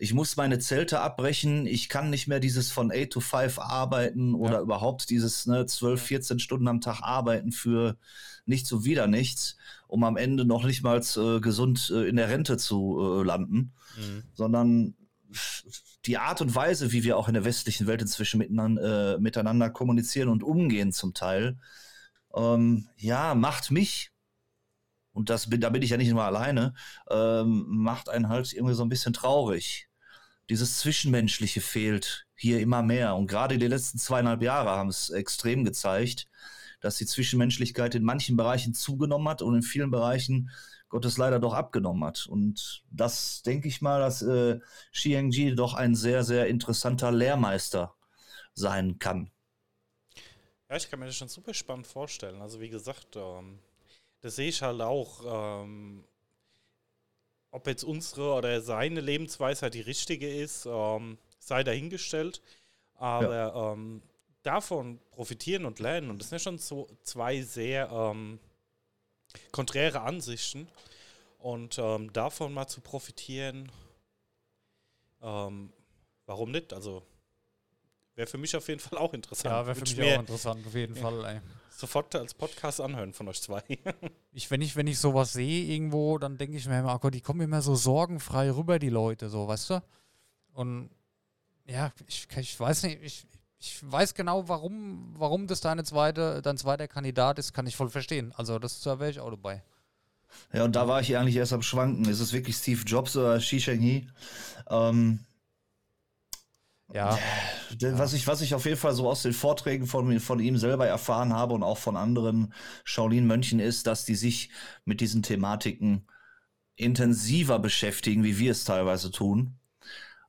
ich muss meine Zelte abbrechen, ich kann nicht mehr dieses von 8 to 5 arbeiten oder Ja. überhaupt dieses ne, 12, 14 Stunden am Tag arbeiten für nichts und wieder nichts, um am Ende noch nicht mal äh, gesund äh, in der Rente zu äh, landen, sondern die Art und Weise, wie wir auch in der westlichen Welt inzwischen miteinander, äh, miteinander kommunizieren und umgehen zum Teil, ähm, ja, macht mich, und das bin, da bin ich ja nicht nur alleine, ähm, macht einen halt irgendwie so ein bisschen traurig. Dieses Zwischenmenschliche fehlt hier immer mehr. Und gerade die letzten zweieinhalb Jahre haben es extrem gezeigt, dass die Zwischenmenschlichkeit in manchen Bereichen zugenommen hat und in vielen Bereichen Gottes leider doch abgenommen hat. Und das denke ich mal, dass äh, Xiangji doch ein sehr, sehr interessanter Lehrmeister sein kann. Ja, ich kann mir das schon super spannend vorstellen. Also wie gesagt, ähm, das sehe ich halt auch. Ähm, ob jetzt unsere oder seine Lebensweisheit die richtige ist, ähm, sei dahingestellt. Aber ähm, davon profitieren und lernen, und das sind ja schon so zwei sehr ähm, konträre Ansichten. Und ähm, davon mal zu profitieren, ähm, warum nicht? Also wäre für mich auf jeden Fall auch interessant. Ja, wäre für mich auch interessant, auf jeden Fall. Ey. sofort als Podcast anhören von euch zwei. [LAUGHS] Ich, wenn, ich, wenn ich sowas sehe irgendwo, dann denke ich mir immer, oh Gott, die kommen immer so sorgenfrei rüber, die Leute, so, weißt du? Und ja, ich, ich weiß nicht, ich, ich weiß genau, warum, warum das deine zweite, dein zweiter Kandidat ist, kann ich voll verstehen. Also das da wäre ich auch dabei. Ja, und da war ich eigentlich erst am Schwanken. Ist es wirklich Steve Jobs oder Xi Shenghi? Ähm, Ja, denn Was, ich, was ich auf jeden Fall so aus den Vorträgen von, von ihm selber erfahren habe und auch von anderen Shaolin-Mönchen ist, dass die sich mit diesen Thematiken intensiver beschäftigen, wie wir es teilweise tun.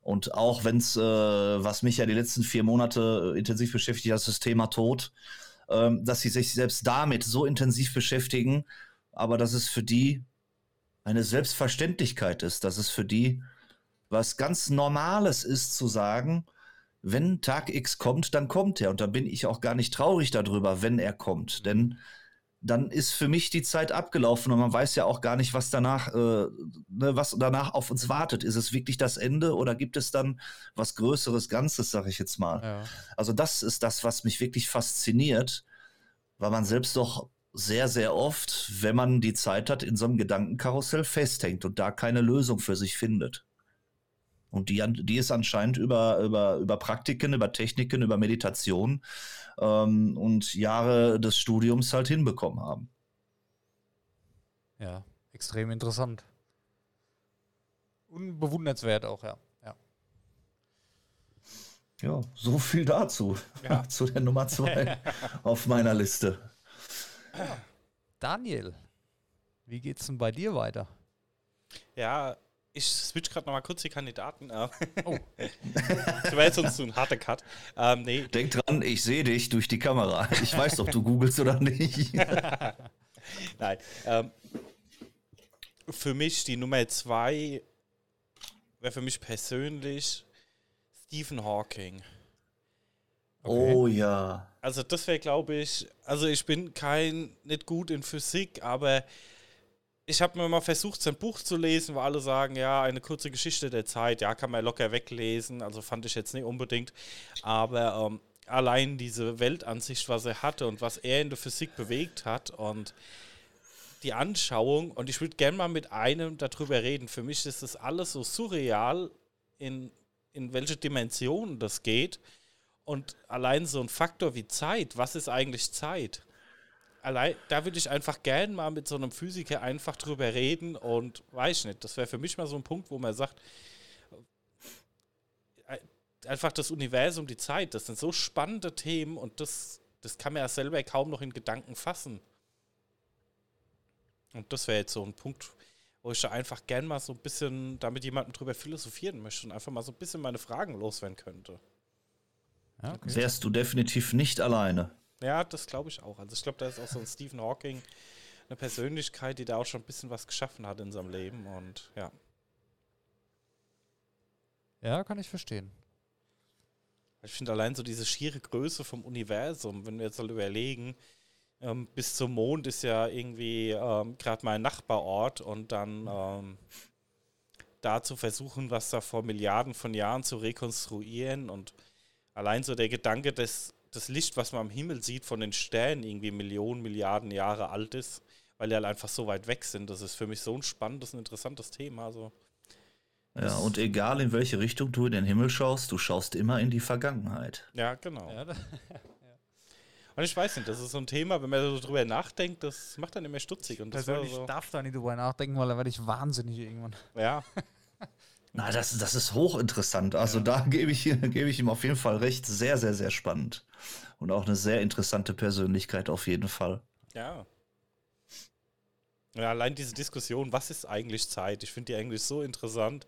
Und auch wenn es, äh, was mich ja die letzten vier Monate äh, intensiv beschäftigt hat, das Thema Tod, ähm, dass sie sich selbst damit so intensiv beschäftigen, aber dass es für die eine Selbstverständlichkeit ist, dass es für die was ganz Normales ist zu sagen, wenn Tag X kommt, dann kommt er. Und da bin ich auch gar nicht traurig darüber, wenn er kommt. Denn dann ist für mich die Zeit abgelaufen und man weiß ja auch gar nicht, was danach, äh, ne, was danach auf uns wartet. Ist es wirklich das Ende oder gibt es dann was Größeres, Ganzes, sag ich jetzt mal. ja. Also das ist das, was mich wirklich fasziniert, weil man selbst doch sehr, sehr oft, wenn man die Zeit hat, in so einem Gedankenkarussell festhängt und da keine Lösung für sich findet. Und die, die ist anscheinend über, über, über Praktiken, über Techniken, über Meditation ähm, und Jahre des Studiums halt hinbekommen haben. ja, extrem interessant. Und bewundernswert auch, ja. ja. Ja, so viel dazu. Ja. [LAUGHS] Zu der Nummer zwei [LAUGHS] auf meiner Liste. Daniel, wie geht's denn bei dir weiter? Ja, ich switch gerade nochmal kurz die Kandidaten. [LAUGHS] Oh. das wäre jetzt sonst so ein harter Cut. Ähm, nee, Denk dran, ich sehe dich durch die Kamera. Ich weiß, ob du googelst oder nicht. [LAUGHS] Nein. Ähm, für mich die Nummer zwei wäre für mich persönlich Stephen Hawking. Oh ja. Also das wäre, glaube ich, also ich bin kein, nicht gut in Physik, aber ich habe mir mal versucht, sein Buch zu lesen, wo alle sagen, ja, eine kurze Geschichte der Zeit, ja, kann man locker weglesen, also fand ich jetzt nicht unbedingt, aber ähm, allein diese Weltansicht, was er hatte und was er in der Physik bewegt hat und die Anschauung, und ich würde gerne mal mit einem darüber reden, für mich ist das alles so surreal, in, in welche Dimensionen das geht. Und allein so ein Faktor wie Zeit, was ist eigentlich Zeit? Allein, da würde ich einfach gern mal mit so einem Physiker einfach drüber reden und weiß nicht, das wäre für mich mal so ein Punkt, wo man sagt, äh, einfach das Universum, die Zeit, das sind so spannende Themen und das, das kann man ja selber kaum noch in Gedanken fassen. Und das wäre jetzt so ein Punkt, wo ich da einfach gern mal so ein bisschen damit jemandem drüber philosophieren möchte und einfach mal so ein bisschen meine Fragen loswerden könnte. Ja, okay. Wärst du definitiv nicht alleine. Ja, das glaube ich auch. Also ich glaube, da ist auch so ein Stephen Hawking eine Persönlichkeit, die da auch schon ein bisschen was geschaffen hat in seinem Leben und ja. ja, kann ich verstehen. Ich finde allein so diese schiere Größe vom Universum, wenn wir jetzt mal überlegen, ähm, bis zum Mond ist ja irgendwie ähm, gerade mein Nachbarort und dann ähm, da zu versuchen, was da vor Milliarden von Jahren zu rekonstruieren und allein so der Gedanke, dass das Licht, was man am Himmel sieht, von den Sternen irgendwie Millionen, Milliarden Jahre alt ist, weil die halt einfach so weit weg sind. Das ist für mich so ein spannendes und interessantes Thema. Also, Ja, und egal in welche Richtung du in den Himmel schaust, du schaust immer in die Vergangenheit. ja, genau. Ja, da- [LAUGHS] Und ich weiß nicht, das ist so ein Thema, wenn man so drüber nachdenkt, das macht dann immer stutzig. Und das persönlich so, darf da nicht drüber nachdenken, weil da werde ich wahnsinnig irgendwann. ja, [LAUGHS] Na, das, das ist hochinteressant. Also da [LAUGHS] gebe ich, gebe ich ihm auf jeden Fall recht. Sehr, sehr, sehr spannend. Und auch eine sehr interessante Persönlichkeit auf jeden Fall. ja. Ja, allein diese Diskussion, was ist eigentlich Zeit? Ich finde die eigentlich so interessant,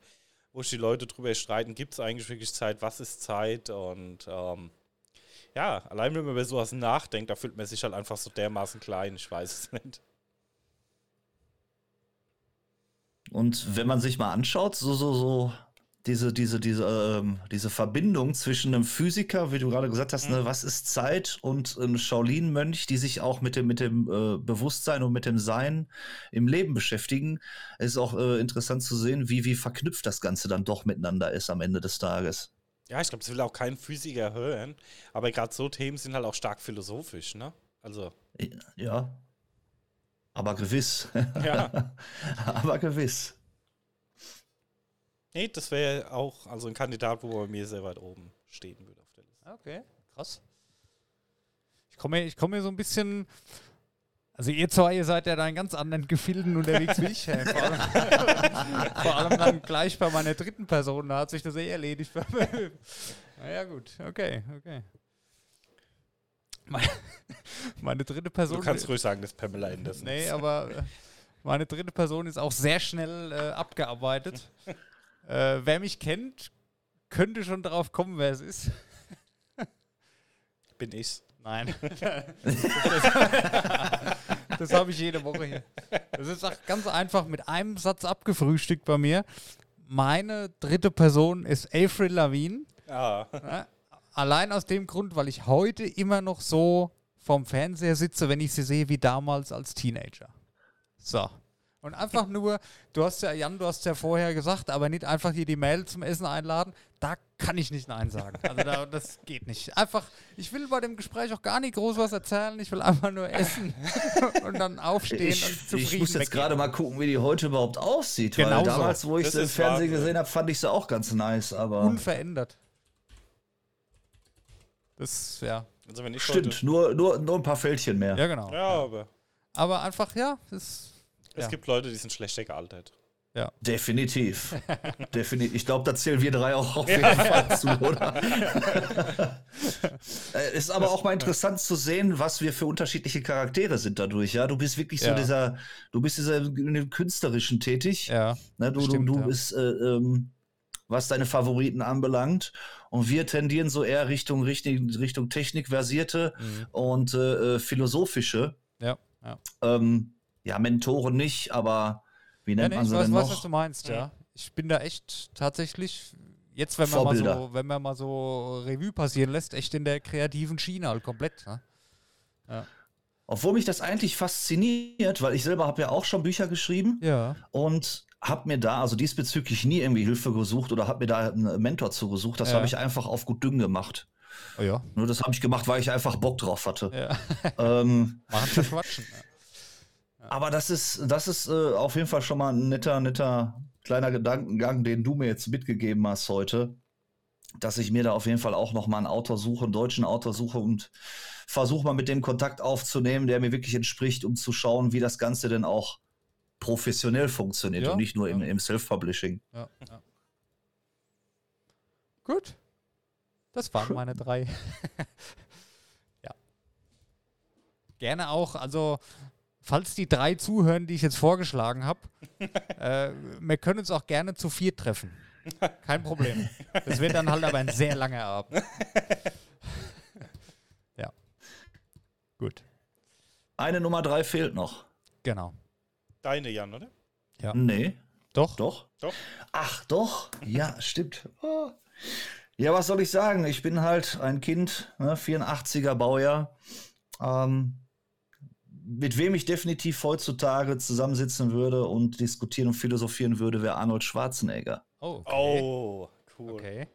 wo sich die Leute drüber streiten, gibt es eigentlich wirklich Zeit, was ist Zeit? Und ähm, ja, allein wenn man über sowas nachdenkt, da fühlt man sich halt einfach so dermaßen klein, ich weiß es nicht. Und wenn man sich mal anschaut, so, so, so, diese, diese, diese, ähm, diese Verbindung zwischen einem Physiker, wie du gerade gesagt hast, ne, was ist Zeit, und einem Shaolin-Mönch, die sich auch mit dem, mit dem äh, Bewusstsein und mit dem Sein im Leben beschäftigen, ist auch äh, interessant zu sehen, wie, wie verknüpft das Ganze dann doch miteinander ist am Ende des Tages. Ja, ich glaube, das will auch kein Physiker hören, aber gerade so Themen sind halt auch stark philosophisch, ne? Also, Ja. Aber gewiss. [LAUGHS] ja. Aber gewiss. nee, das wäre auch also ein Kandidat, wo bei mir sehr weit oben stehen würde auf der Liste. Okay, krass. Ich komme mir, ich komme mir so ein bisschen. Also ihr zwei, ihr seid ja da in ganz anderen Gefilden unterwegs wie ich. Hey. Vor, allem, vor allem dann gleich bei meiner dritten Person, da hat sich das eh erledigt. [LAUGHS] naja gut, okay, okay. Meine, [LAUGHS] meine dritte Person. Du kannst ruhig sagen, dass Pamela Anderson Nee, ist. aber äh, meine dritte Person ist auch sehr schnell äh, abgearbeitet. [LAUGHS] äh, wer mich kennt, könnte schon drauf kommen, wer es ist. Bin ich. Nein. [LAUGHS] das habe ich jede Woche hier. Das ist auch ganz einfach mit einem Satz abgefrühstückt bei mir. Meine dritte Person ist Avril Lavigne. Ja. Ja, allein aus dem Grund, weil ich heute immer noch so vorm Fernseher sitze, wenn ich sie sehe, wie damals als Teenager. So. Und einfach [LAUGHS] nur, du hast ja, Jan, du hast ja vorher gesagt, aber nicht einfach hier die Mail zum Essen einladen. Da kann ich nicht Nein sagen. Also da, das geht nicht. Einfach, ich will bei dem Gespräch auch gar nicht groß was erzählen. Ich will einfach nur essen [LAUGHS] und dann aufstehen Ich, und zufrieden ich muss jetzt gerade mal gucken, wie die heute überhaupt aussieht. Genau weil so. damals, wo ich Das sie im ist Fernsehen Wahnsinn. gesehen habe, fand ich sie auch ganz nice. Aber Unverändert. Das, ja. Also wenn ich stimmt, nur, nur, nur ein paar Fältchen mehr. Ja, genau. Heute, ja, aber Aber einfach, ja, das es Ja. gibt Leute, die sind schlechter gealtert. Definitiv. [LAUGHS] Definitiv. Ich glaube, da zählen wir drei auch auf jeden Fall zu, oder? [LAUGHS] Äh, ist aber auch mal interessant zu sehen, was wir für unterschiedliche Charaktere sind dadurch. Ja, du bist wirklich so Ja. dieser, du bist dieser in dem künstlerischen tätig. ja. Ne, du Stimmt, du, du ja. bist, äh, ähm, was deine Favoriten anbelangt. Und wir tendieren so eher Richtung, Richtung, Richtung technikversierte Mhm. und äh, äh, philosophische. Ja, ja. Ähm, ja, Mentoren nicht, aber wie Ja, nennt nee, man ich sie weiß, denn weiß, noch? was du meinst, ja. Ich bin da echt tatsächlich, jetzt wenn man, mal so, wenn man mal so Revue passieren lässt, echt in der kreativen Schiene halt komplett. Ne? Obwohl mich das eigentlich fasziniert, weil ich selber habe ja auch schon Bücher geschrieben Ja. und habe mir da also diesbezüglich nie irgendwie Hilfe gesucht oder habe mir da einen Mentor zugesucht. Das Ja. habe ich einfach auf gut Dünn gemacht. Oh ja. Nur das habe ich gemacht, weil ich einfach Bock drauf hatte. ja. [LAUGHS] Ähm, schon quatschen. aber das ist, das ist äh, auf jeden Fall schon mal ein netter, netter kleiner Gedankengang, den du mir jetzt mitgegeben hast heute. Dass ich mir da auf jeden Fall auch noch mal einen Autor suche, einen deutschen Autor suche und versuche mal mit dem Kontakt aufzunehmen, der mir wirklich entspricht, um zu schauen, wie das Ganze denn auch professionell funktioniert Ja, und nicht nur im, ja. im Self-Publishing. Ja, ja. Gut. Das waren [LAUGHS] meine drei. [LAUGHS] ja. Gerne auch, also falls die drei zuhören, die ich jetzt vorgeschlagen habe, [LAUGHS] äh, wir können uns auch gerne zu vier treffen. Kein Problem. Das wird dann halt aber ein sehr langer Abend. ja. Gut. Eine Nummer drei fehlt noch. Genau. Deine, Jan, oder? Ja. Nee, Doch? doch. Doch. Ach, doch. Ja, stimmt. Ah. Ja, was soll ich sagen? Ich bin halt ein Kind, ne, 84er Baujahr. Ähm, mit wem ich definitiv heutzutage zusammensitzen würde und diskutieren und philosophieren würde, wäre Arnold Schwarzenegger. Oh, okay. Oh, cool. okay.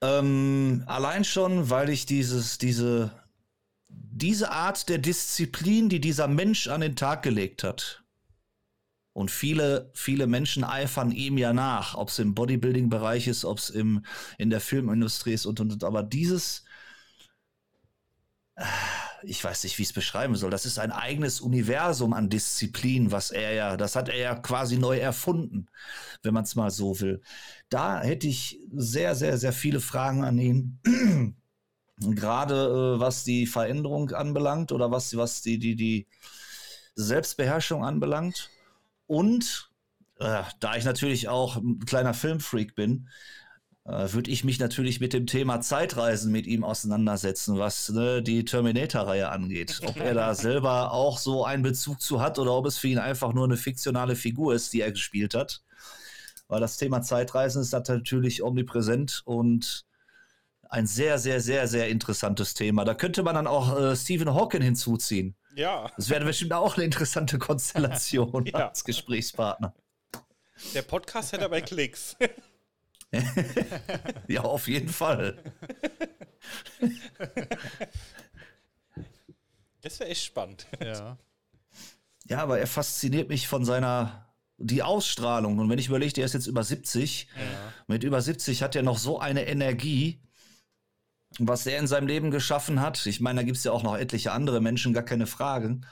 Ähm, allein schon, weil ich dieses, diese, diese Art der Disziplin, die dieser Mensch an den Tag gelegt hat. Und viele, viele Menschen eifern ihm ja nach, ob es im Bodybuilding-Bereich ist, ob es in der Filmindustrie ist und, und, und. Aber dieses, äh, ich weiß nicht, wie ich es beschreiben soll. Das ist ein eigenes Universum an Disziplin, was er ja, das hat er ja quasi neu erfunden, wenn man es mal so will. Da hätte ich sehr, sehr, sehr viele Fragen an ihn. [CLEARS THROAT] Gerade äh, was die Veränderung anbelangt oder was, was die, die, die Selbstbeherrschung anbelangt. Und äh, da ich natürlich auch ein kleiner Filmfreak bin, äh, würde ich mich natürlich mit dem Thema Zeitreisen mit ihm auseinandersetzen, was ne, die Terminator-Reihe angeht. Ob er da [LAUGHS] selber auch so einen Bezug zu hat oder ob es für ihn einfach nur eine fiktionale Figur ist, die er gespielt hat. Weil das Thema Zeitreisen ist natürlich omnipräsent und ein sehr, sehr, sehr, sehr interessantes Thema. Da könnte man dann auch äh, Stephen Hawking hinzuziehen. Ja. Das wäre bestimmt auch eine interessante Konstellation [LAUGHS] Ja. als Gesprächspartner. Der Podcast hätte aber Klicks. [LAUGHS] Ja, auf jeden Fall. Das wäre echt spannend. Ja. Ja, aber er fasziniert mich von seiner die Ausstrahlung. Und wenn ich überlege, der ist jetzt über 70. Mit über 70 hat er noch so eine Energie, was er in seinem Leben geschaffen hat. Ich meine, da gibt es ja auch noch etliche andere Menschen, gar keine Fragen.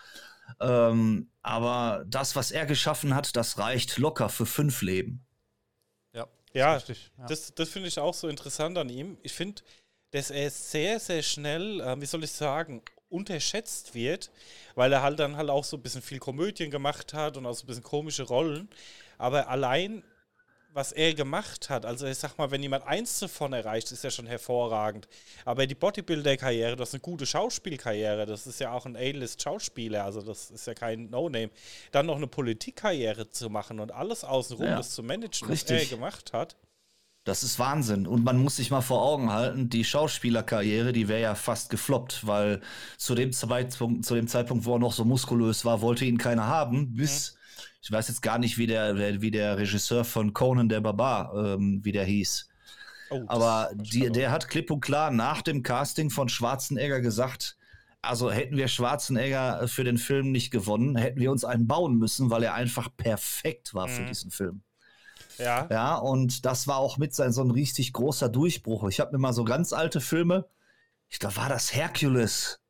Ähm, aber das, was er geschaffen hat, das reicht locker für fünf Leben. Ja. Ja, richtig. Ja. Das, das finde ich auch so interessant an ihm. Ich finde, dass er sehr, sehr schnell, äh, wie soll ich sagen, unterschätzt wird, weil er halt dann halt auch so ein bisschen viel Komödien gemacht hat und auch so ein bisschen komische Rollen. Aber allein, was er gemacht hat, also ich sag mal, wenn jemand eins davon erreicht, ist ja schon hervorragend. Aber die Bodybuilder-Karriere, das ist eine gute Schauspielkarriere, das ist ja auch ein A-List-Schauspieler, also das ist ja kein No-Name. Dann noch eine Politikkarriere zu machen und alles außenrum, Ja, das zu managen, was richtig. er gemacht hat. Das ist Wahnsinn. Und man muss sich mal vor Augen halten, die Schauspielerkarriere, die wäre ja fast gefloppt, weil zu dem Zeitpunkt, zu dem Zeitpunkt, wo er noch so muskulös war, wollte ihn keiner haben, bis, ich weiß jetzt gar nicht, wie der, wie der Regisseur von Conan der Barbar, ähm, wie der hieß. Oh, Aber die, der hat klipp und klar nach dem Casting von Schwarzenegger gesagt, also hätten wir Schwarzenegger für den Film nicht gewonnen, hätten wir uns einen bauen müssen, weil er einfach perfekt war für Mhm. diesen Film. Ja, Ja, und das war auch mit sein so ein richtig großer Durchbruch. Ich habe mir mal so ganz alte Filme, ich glaube, war das Hercules.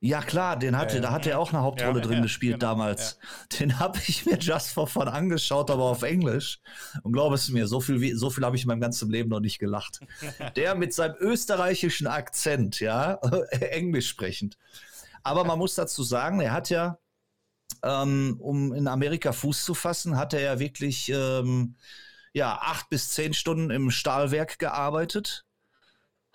Ja, klar, den hatte, Ja, ja. da hat er auch eine Hauptrolle Ja, drin ja, gespielt genau, damals. Den [LAUGHS] habe ich mir just for fun angeschaut, aber auf Englisch. Und glaube es mir, so viel, wie- so viel habe ich in meinem ganzen Leben noch nicht gelacht. [LAUGHS] Der mit seinem österreichischen Akzent, ja, [LAUGHS] Englisch sprechend. Aber man muss dazu sagen, er hat ja, ähm, um in Amerika Fuß zu fassen, hat er ja wirklich ähm, ja, acht bis zehn Stunden im Stahlwerk gearbeitet.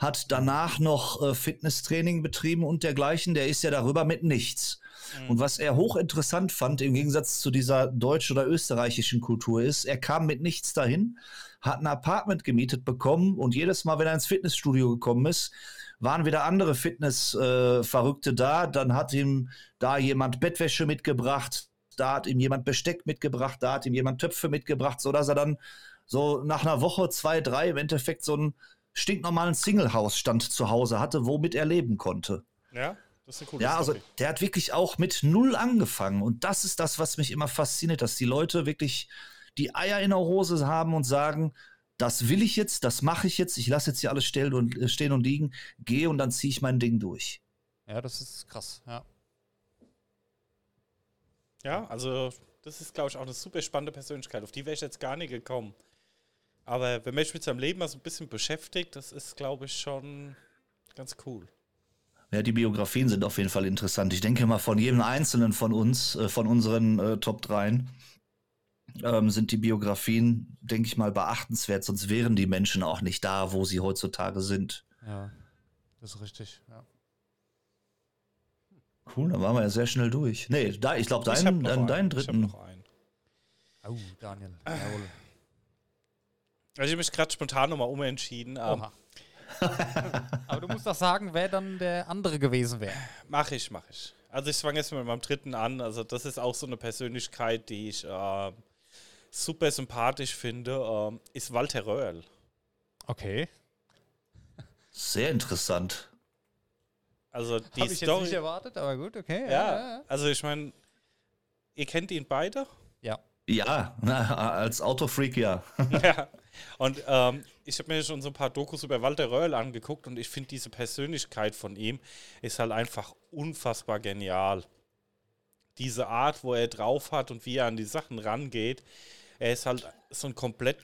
Hat danach noch äh, Fitnesstraining betrieben und dergleichen. Der ist ja darüber mit nichts. Und was er hochinteressant fand, im Gegensatz zu dieser deutsch- oder österreichischen Kultur, ist, er kam mit nichts dahin, hat ein Apartment gemietet bekommen und jedes Mal, wenn er ins Fitnessstudio gekommen ist, waren wieder andere Fitness-Verrückte da. Dann hat ihm da jemand Bettwäsche mitgebracht, da hat ihm jemand Besteck mitgebracht, da hat ihm jemand Töpfe mitgebracht, sodass er dann so nach einer Woche, zwei, drei im Endeffekt so einen stinknormalen Single-Hausstand zu Hause hatte, womit er leben konnte. ja, das ist eine coole Ja, also Story. der hat wirklich auch mit null angefangen. Und das ist das, was mich immer fasziniert, dass die Leute wirklich die Eier in der Hose haben und sagen, das will ich jetzt, das mache ich jetzt, ich lasse jetzt hier alles stehen und, äh, stehen und liegen, gehe und dann ziehe ich mein Ding durch. ja, das ist krass. Ja. Ja, also das ist, glaube ich, auch eine super spannende Persönlichkeit. Auf die wäre ich jetzt gar nicht gekommen. Aber wenn man sich mit seinem Leben mal so ein bisschen beschäftigt, das ist, glaube ich, schon ganz cool. Ja, die Biografien sind auf jeden Fall interessant. Ich denke mal, von jedem Einzelnen von uns, äh, von unseren äh, Top 3, ähm, sind die Biografien, denke ich mal, beachtenswert, sonst wären die Menschen auch nicht da, wo sie heutzutage sind. ja, das ist richtig. Ja. Cool, dann waren wir ja sehr schnell durch. Nee, da, ich glaube, Ich hab deinen, deinen Ich hab dritten. noch einen. Oh, Daniel. Jawohl. Also ich habe mich gerade spontan nochmal umentschieden. Ähm, Oha. [LAUGHS] Aber du musst doch sagen, wer dann der andere gewesen wäre. Mach ich, mach ich. Also ich fange jetzt mit meinem dritten an. Also das ist auch so eine Persönlichkeit, die ich äh, super sympathisch finde, äh, ist Walter Röhrl. Okay. Sehr interessant. Also die Habe ich jetzt Story. nicht erwartet, aber gut, okay. ja, also ich meine, ihr kennt ihn beide. ja. Ja, na, [LAUGHS] als Autofreak ja. ja. Und ähm, ich habe mir schon so ein paar Dokus über Walter Röhrl angeguckt und ich finde diese Persönlichkeit von ihm ist halt einfach unfassbar genial. Diese Art, wo er drauf hat und wie er an die Sachen rangeht, er ist halt so ein komplett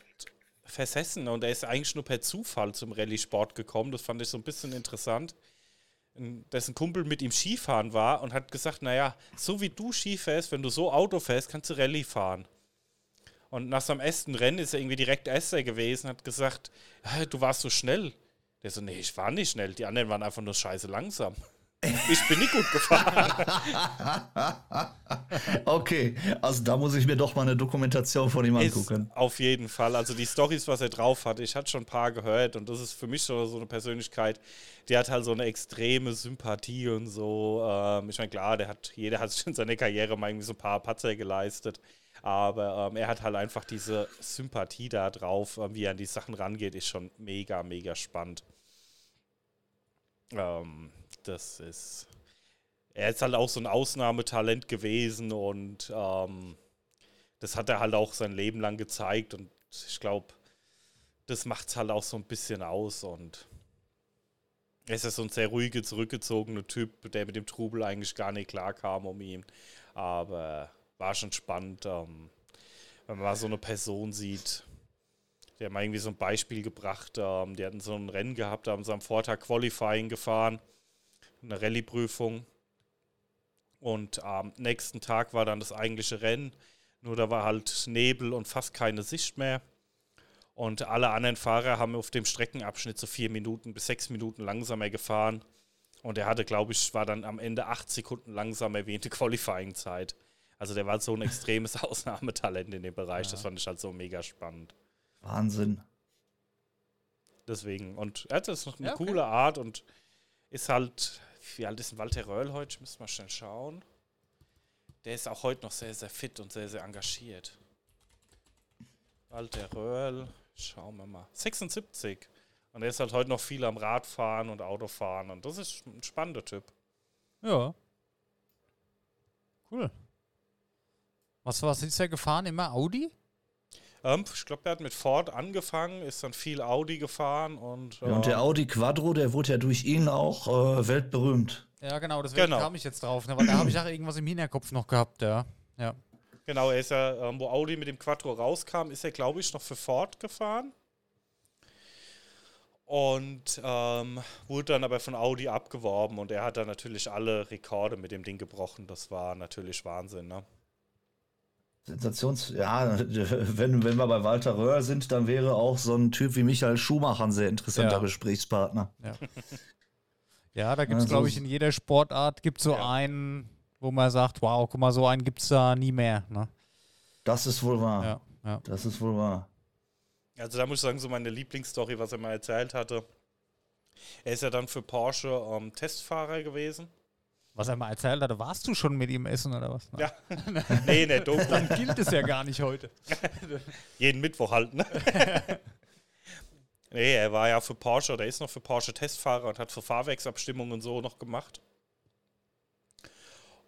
versessen und er ist eigentlich nur per Zufall zum Rallye-Sport gekommen. Das fand ich so ein bisschen interessant. Dessen Kumpel mit ihm Skifahren war und hat gesagt, naja, so wie du Ski fährst, wenn du so Auto fährst, kannst du Rallye fahren. Und nach seinem ersten Rennen ist er irgendwie direkt Erster gewesen, hat gesagt, "Hä, du warst so schnell. Der so, nee, ich war nicht schnell. Die anderen waren einfach nur scheiße langsam. [LAUGHS] Ich bin nicht gut gefahren. [LAUGHS] Okay, also da muss ich mir doch mal eine Dokumentation von ihm angucken. Ist auf jeden Fall. Also die Stories, was er drauf hat, ich hatte schon ein paar gehört und das ist für mich so, so eine Persönlichkeit, die hat halt so eine extreme Sympathie und so. Ähm, ich meine, klar, der hat, jeder hat sich in seiner Karriere mal irgendwie so ein paar Patzer geleistet. Aber ähm, er hat halt einfach diese Sympathie da drauf, ähm, wie er an die Sachen rangeht, ist schon mega, mega spannend. Ähm, das ist. Er ist halt auch so ein Ausnahmetalent gewesen und ähm, das hat er halt auch sein Leben lang gezeigt und ich glaube, das macht es halt auch so ein bisschen aus und er ist ja so ein sehr ruhiger, zurückgezogener Typ, der mit dem Trubel eigentlich gar nicht klarkam um ihn. Aber war schon spannend, ähm, wenn man mal so eine Person sieht. Die haben mal irgendwie so ein Beispiel gebracht. Ähm, die hatten so ein Rennen gehabt, haben sie am Vortag Qualifying gefahren, eine Rallye-Prüfung. Und am nächsten Tag war dann das eigentliche Rennen. Nur da war halt Nebel und fast keine Sicht mehr. Und alle anderen Fahrer haben auf dem Streckenabschnitt so vier Minuten bis sechs Minuten langsamer gefahren. Und er hatte, glaube ich, war dann am Ende acht Sekunden langsamer der Qualifying-Zeit. Also der war so ein extremes [LAUGHS] Ausnahmetalent in dem Bereich. Das fand ich halt so mega spannend. Wahnsinn. Deswegen. Und er hat das noch eine Ja, okay. coole Art und ist halt. Wie alt ist denn Walter Röll heute? Ich muss mal schnell schauen. Der ist auch heute noch sehr, sehr fit und sehr, sehr engagiert. Walter Röll, schauen wir mal. 76. Und er ist halt heute noch viel am Radfahren und Autofahren. Und das ist ein spannender Typ. Ja. Cool. Was, was ist er gefahren? Immer Audi? Ähm, ich glaube, er hat mit Ford angefangen, ist dann viel Audi gefahren und. Ja, und der ähm, Audi Quattro, der wurde ja durch ihn auch äh, weltberühmt. Ja, genau, deswegen Genau. kam ich jetzt drauf, ne, weil da habe ich auch irgendwas im Hinterkopf noch gehabt, ja. Ja. Genau, er ist ja, ähm, wo Audi mit dem Quattro rauskam, ist er, glaube ich, noch für Ford gefahren. Und ähm, wurde dann aber von Audi abgeworben und er hat dann natürlich alle Rekorde mit dem Ding gebrochen. Das war natürlich Wahnsinn, ne? Sensations, ja, [LAUGHS] wenn, wenn wir bei Walter Röhr sind, dann wäre auch so ein Typ wie Michael Schumacher ein sehr interessanter Ja. Gesprächspartner. Ja, da gibt es, Ja, so glaube ich, in jeder Sportart gibt so Ja. einen, wo man sagt, wow, guck mal, so einen gibt es da nie mehr. Ne? Das ist wohl wahr. Ja, ja. Das ist wohl wahr. Also da muss ich sagen, so meine Lieblingsstory, was er mal erzählt hatte. Er ist ja dann für Porsche ähm, Testfahrer gewesen. Was er mal erzählt hatte, warst du schon mit ihm essen oder was? Ja. [LAUGHS] nee, ne, doof. Dann gilt es ja gar nicht heute. [LAUGHS] Jeden Mittwoch halt, ne? nee, er war ja für Porsche, oder ist noch für Porsche Testfahrer und hat für Fahrwerksabstimmungen und so noch gemacht.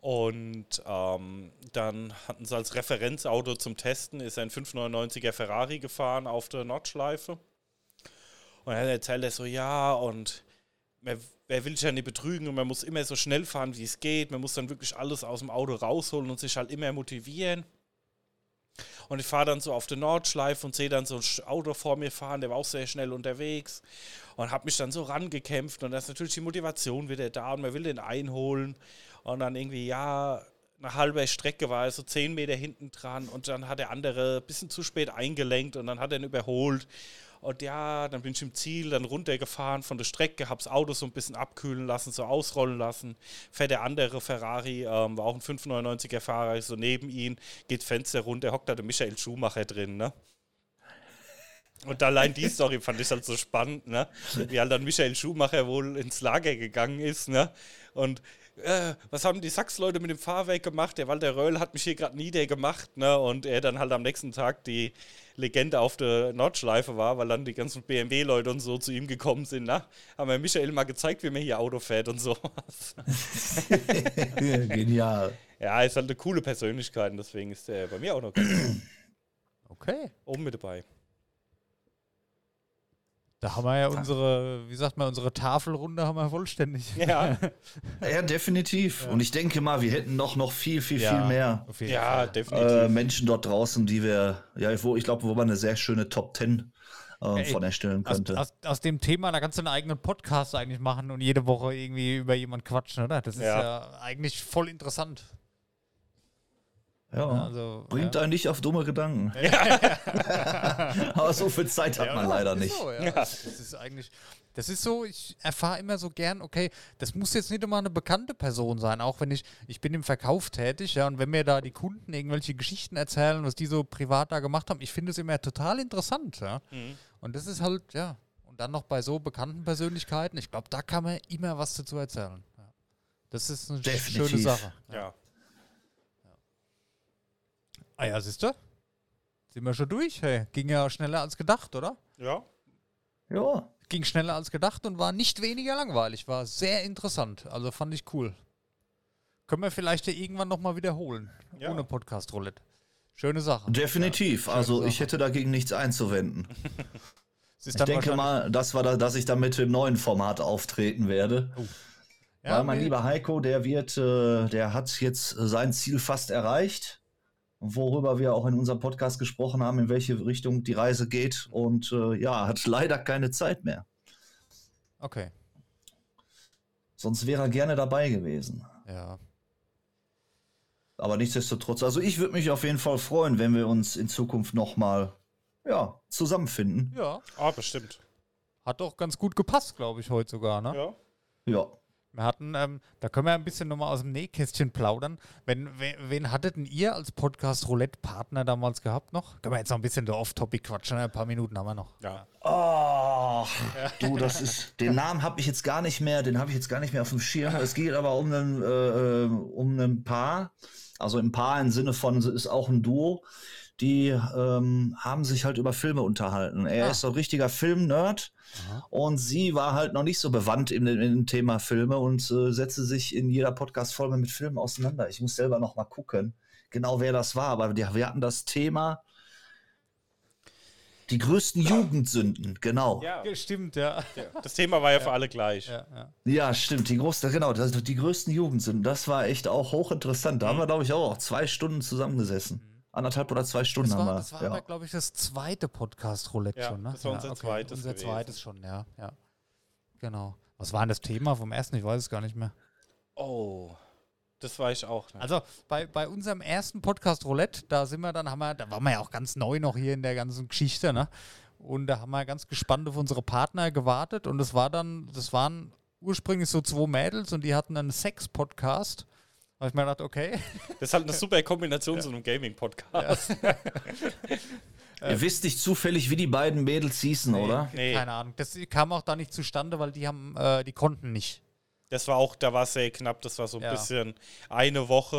Und ähm, dann hatten sie als Referenzauto zum Testen, ist ein 599er Ferrari gefahren auf der Nordschleife. Und dann erzählt er so, ja, und wer, will sich ja nicht betrügen und man muss immer so schnell fahren, wie es geht. Man muss dann wirklich alles aus dem Auto rausholen und sich halt immer motivieren. Und ich fahre dann so auf der Nordschleife und sehe dann so ein Auto vor mir fahren, der war auch sehr schnell unterwegs und habe mich dann so rangekämpft und da ist natürlich die Motivation wieder da und man will den einholen und dann irgendwie, ja, eine halbe Strecke war er so zehn Meter hinten dran und dann hat der andere ein bisschen zu spät eingelenkt und dann hat er ihn überholt und ja, dann bin ich im Ziel, dann runtergefahren von der Strecke, hab's Auto so ein bisschen abkühlen lassen, so ausrollen lassen. Fährt der andere Ferrari, ähm, war auch ein 599er Fahrer, so neben ihn, geht Fenster runter, hockt da der Michael Schumacher drin, ne? Und allein die Story fand ich halt so spannend, ne? Wie halt dann Michael Schumacher wohl ins Lager gegangen ist, ne? Und äh, was haben die Sachs-Leute mit dem Fahrwerk gemacht? Der Walter Röll hat mich hier gerade niedergemacht, ne? Und er dann halt am nächsten Tag die Legende auf der Nordschleife war, weil dann die ganzen BMW-Leute und so zu ihm gekommen sind, ne? Haben wir Michael mal gezeigt, wie man hier Auto fährt und sowas. [LAUGHS] Genial. Ja, ist halt eine coole Persönlichkeit und deswegen ist er bei mir auch noch ganz Okay. oben mit dabei. Da haben wir ja unsere, wie sagt man, unsere Tafelrunde haben wir vollständig. Ja, Ja, definitiv. Und ich denke mal, wir hätten noch, noch viel, viel, viel mehr ja, definitiv. äh, Menschen dort draußen, die wir, ja, wo ich glaube, wo man eine sehr schöne Top 10 äh, Ey, von erstellen Aus, könnte. aus, aus dem Thema, da kannst du einen eigenen Podcast eigentlich machen und jede Woche irgendwie über jemanden quatschen, oder? Das ist ja, Ja. eigentlich voll interessant. Ja. Also, Bringt ja. einen nicht auf dumme Gedanken. [LAUGHS] [LAUGHS] Aber so viel Zeit hat man leider ist nicht. So, ja. Das ist eigentlich, das ist so, ich erfahre immer so gern, okay, das muss jetzt nicht immer eine bekannte Person sein, auch wenn ich, ich bin im Verkauf tätig, ja, und wenn mir da die Kunden irgendwelche Geschichten erzählen, was die so privat da gemacht haben, ich finde es immer total interessant, ja. Mhm. Und das ist halt, ja, und dann noch bei so bekannten Persönlichkeiten, ich glaube, da kann man immer was dazu erzählen. Ja. Das ist eine Definitiv. schöne Sache. ja. Ah ja, siehst du? Sind wir schon durch? Hey, ging ja schneller als gedacht, oder? Ja. Ja. ging schneller als gedacht und war nicht weniger langweilig. War sehr interessant. Also fand ich cool. Können wir vielleicht ja irgendwann nochmal wiederholen. Ja. Ohne Podcast-Roulette. Schöne Sache. Definitiv. also ich Sache. hätte dagegen nichts einzuwenden. [LAUGHS] Ich denke mal, das war da, dass ich dann mit dem neuen Format auftreten werde. ja, Weil mein wir- lieber Heiko, der wird, äh, der hat jetzt sein Ziel fast erreicht, worüber wir auch in unserem Podcast gesprochen haben, in welche Richtung die Reise geht und äh, ja, hat leider keine Zeit mehr. Okay. Sonst wäre er gerne dabei gewesen. Ja. Aber nichtsdestotrotz, also ich würde mich auf jeden Fall freuen, wenn wir uns in Zukunft nochmal ja, zusammenfinden. Ja. Ah, bestimmt. Hat doch ganz gut gepasst, glaube ich, heute sogar, ne? Ja. Ja. Wir hatten, ähm, da können wir ein bisschen nochmal aus dem Nähkästchen plaudern. Wenn, wen, wen hattet denn ihr als Podcast-Roulette-Partner damals gehabt noch? Können wir jetzt noch ein bisschen so off-topic quatschen? Ein paar Minuten haben wir noch. Ja. Oh, du, das ist. Den Namen habe ich jetzt gar nicht mehr, den habe ich jetzt gar nicht mehr auf dem Schirm. Es geht aber um ein, äh, um ein Paar. Also ein Paar im Sinne von, es ist auch ein Duo. Die ähm, haben sich halt über Filme unterhalten. Er Ah. ist so ein richtiger Film-Nerd und sie war halt noch nicht so bewandt in, in dem Thema Filme und äh, setzte sich in jeder Podcast-Folge mit Filmen auseinander. Ich muss selber noch mal gucken, genau wer das war, aber die, wir hatten das Thema die größten Jugendsünden, genau. Ja. Stimmt, ja. Das Thema war ja für alle gleich. ja, ja. Ja, stimmt. Die größten, genau, das, die größten Jugendsünden. Das war echt auch hochinteressant. Da haben wir, glaube ich, auch zwei Stunden zusammengesessen. Anderthalb oder zwei Stunden Das haben war, wir. das war ja. glaube ich, das zweite Podcast-Roulette Ja, schon, ne? das war unser zweites Unser gewesen. zweites schon, ja, ja. Genau. Was war denn das Thema vom ersten? Ich weiß es gar nicht mehr. Oh, das war ich auch. Ne? Also bei, bei unserem ersten Podcast Roulette, da sind wir dann, haben wir, da waren wir ja auch ganz neu noch hier in der ganzen Geschichte, ne? Und da haben wir ganz gespannt auf unsere Partner gewartet und es war dann, das waren ursprünglich so zwei Mädels und die hatten einen Sex-Podcast. Da habe ich mir gedacht, okay. Das ist halt eine super Kombination zu einem Gaming-Podcast. [LAUGHS] Ihr wisst nicht zufällig, wie die beiden Mädels hießen, oder? Nee. Keine Ahnung. Das kam auch da nicht zustande, weil die haben, äh, die konnten nicht. Das war auch, da war es sehr knapp. Das war so ein Ja. bisschen eine Woche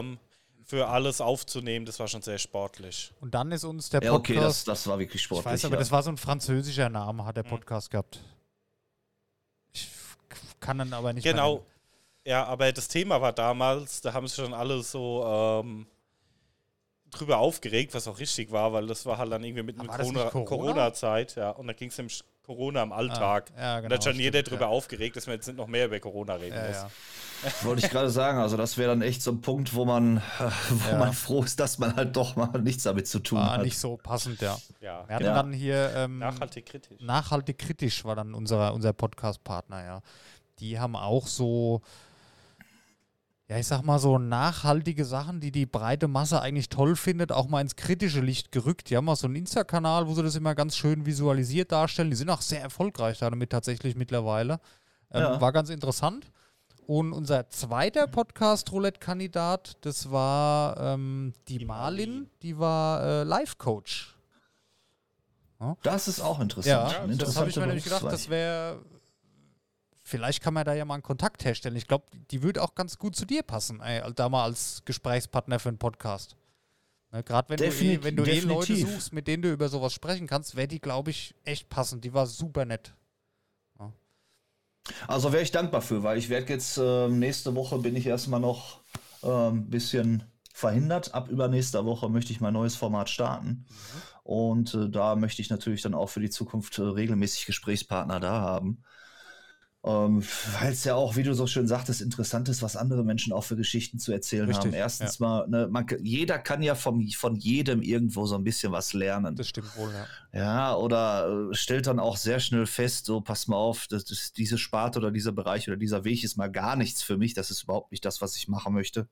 ähm, für alles aufzunehmen. Das war schon sehr sportlich. Und dann ist uns der Ja, okay, das, Podcast. das war wirklich ich sportlich. weiß aber, ja. das war so ein französischer Name, hat der Podcast gehabt. Ich kann dann aber nicht mehr Genau. Ja, aber das Thema war damals, da haben sich schon alle so ähm, drüber aufgeregt, was auch richtig war, weil das war halt dann irgendwie mit Ah, einer nicht Corona- Corona? Corona-Zeit, ja. Und da ging es nämlich Corona im Alltag. Ah, ja, Und da genau, hat schon jeder drüber ja. aufgeregt, dass wir jetzt nicht noch mehr über Corona reden Ja, muss. ja. [LAUGHS] Wollte ich gerade sagen. Also, das wäre dann echt so ein Punkt, wo man, [LAUGHS] wo Ja. man froh ist, dass man halt doch mal nichts damit zu tun War hat. nicht so passend, ja. Ja. Wir hatten Ja. dann hier ähm, Nachhaltig kritisch. nachhaltig kritisch war dann unser, unser Podcast-Partner, ja. Die haben auch so, ja, ich sag mal so nachhaltige Sachen, die die breite Masse eigentlich toll findet, auch mal ins kritische Licht gerückt. Die haben auch so einen Insta-Kanal, wo sie das immer ganz schön visualisiert darstellen. Die sind auch sehr erfolgreich damit tatsächlich mittlerweile. Ähm, Ja. War ganz interessant. Und unser zweiter Podcast-Roulette-Kandidat, das war ähm, die, Die Marlin, Marlin. die war äh, Life-Coach. Das ist auch interessant. Ja, das habe ich mir nämlich gedacht, das wäre. Vielleicht kann man da ja mal einen Kontakt herstellen. Ich glaube, die würde auch ganz gut zu dir passen, ey, da mal als Gesprächspartner für einen Podcast. Ne, Gerade wenn, du eh, Defini- wenn du eh Leute definitiv. suchst, mit denen du über sowas sprechen kannst, wäre die, glaube ich, echt passend. Die war super nett. Also wäre ich dankbar für, weil ich werde jetzt ähm, nächste Woche bin ich erstmal noch ein ähm, bisschen verhindert. Ab übernächster Woche möchte ich mein neues Format starten. Und äh, da möchte ich natürlich dann auch für die Zukunft äh, regelmäßig Gesprächspartner da haben. Ähm, Weil es ja auch, wie du so schön sagtest, interessant ist, was andere Menschen auch für Geschichten zu erzählen Richtig, haben. Erstens mal, ne, man, jeder kann ja vom, von jedem irgendwo so ein bisschen was lernen. Das stimmt wohl, ja. Ja, oder äh, stellt dann auch sehr schnell fest, so pass mal auf, das, das, diese Sparte oder dieser Bereich oder dieser Weg ist mal gar nichts für mich. Das ist überhaupt nicht das, was ich machen möchte.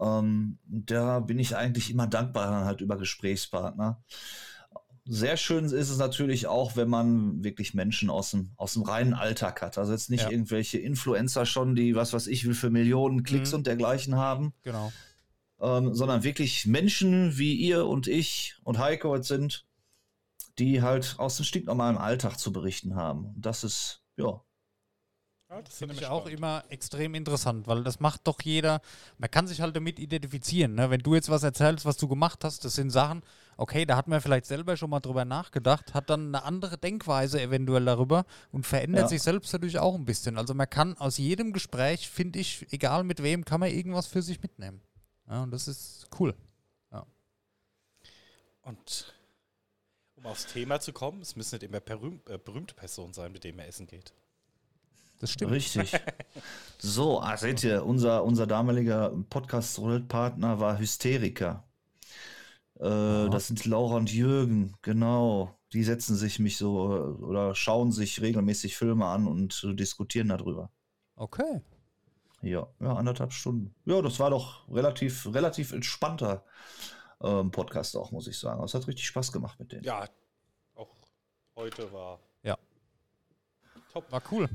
Ähm, da bin ich eigentlich immer dankbar dann halt über Gesprächspartner. Sehr schön ist es natürlich auch, wenn man wirklich Menschen aus dem, aus dem reinen Alltag hat. Also jetzt nicht Ja. irgendwelche Influencer schon, die was weiß ich will für Millionen Klicks Mhm. und dergleichen haben Genau. ähm, sondern wirklich Menschen wie ihr und ich und Heiko jetzt sind, die halt aus dem stinknormalen Alltag zu berichten haben. Und das ist, ja, Ja, das Finde ich auch immer extrem interessant, weil das macht doch jeder, man kann sich halt damit identifizieren. Ne? Wenn du jetzt was erzählst, was du gemacht hast, das sind Sachen, okay, da hat man vielleicht selber schon mal drüber nachgedacht, hat dann eine andere Denkweise eventuell darüber und verändert Ja. sich selbst dadurch auch ein bisschen. Also man kann aus jedem Gespräch, finde ich, egal mit wem, kann man irgendwas für sich mitnehmen. Ja, und das ist cool. Und um aufs Thema zu kommen, es müssen nicht immer berühm, äh, berühmte Personen sein, mit denen man essen geht. Das stimmt. richtig. [LAUGHS] so, ah, seht ihr, unser, unser damaliger Podcast-Partner war Hysteriker. Äh, das sind Laura und Jürgen, genau. Die setzen sich mich so äh, oder schauen sich regelmäßig Filme an und äh, diskutieren darüber. Okay. Ja, ja, anderthalb Stunden. Ja, das war doch relativ, relativ entspannter ähm, Podcast auch, muss ich sagen. Es hat richtig Spaß gemacht mit denen. Ja, auch heute war Ja. top. War cool.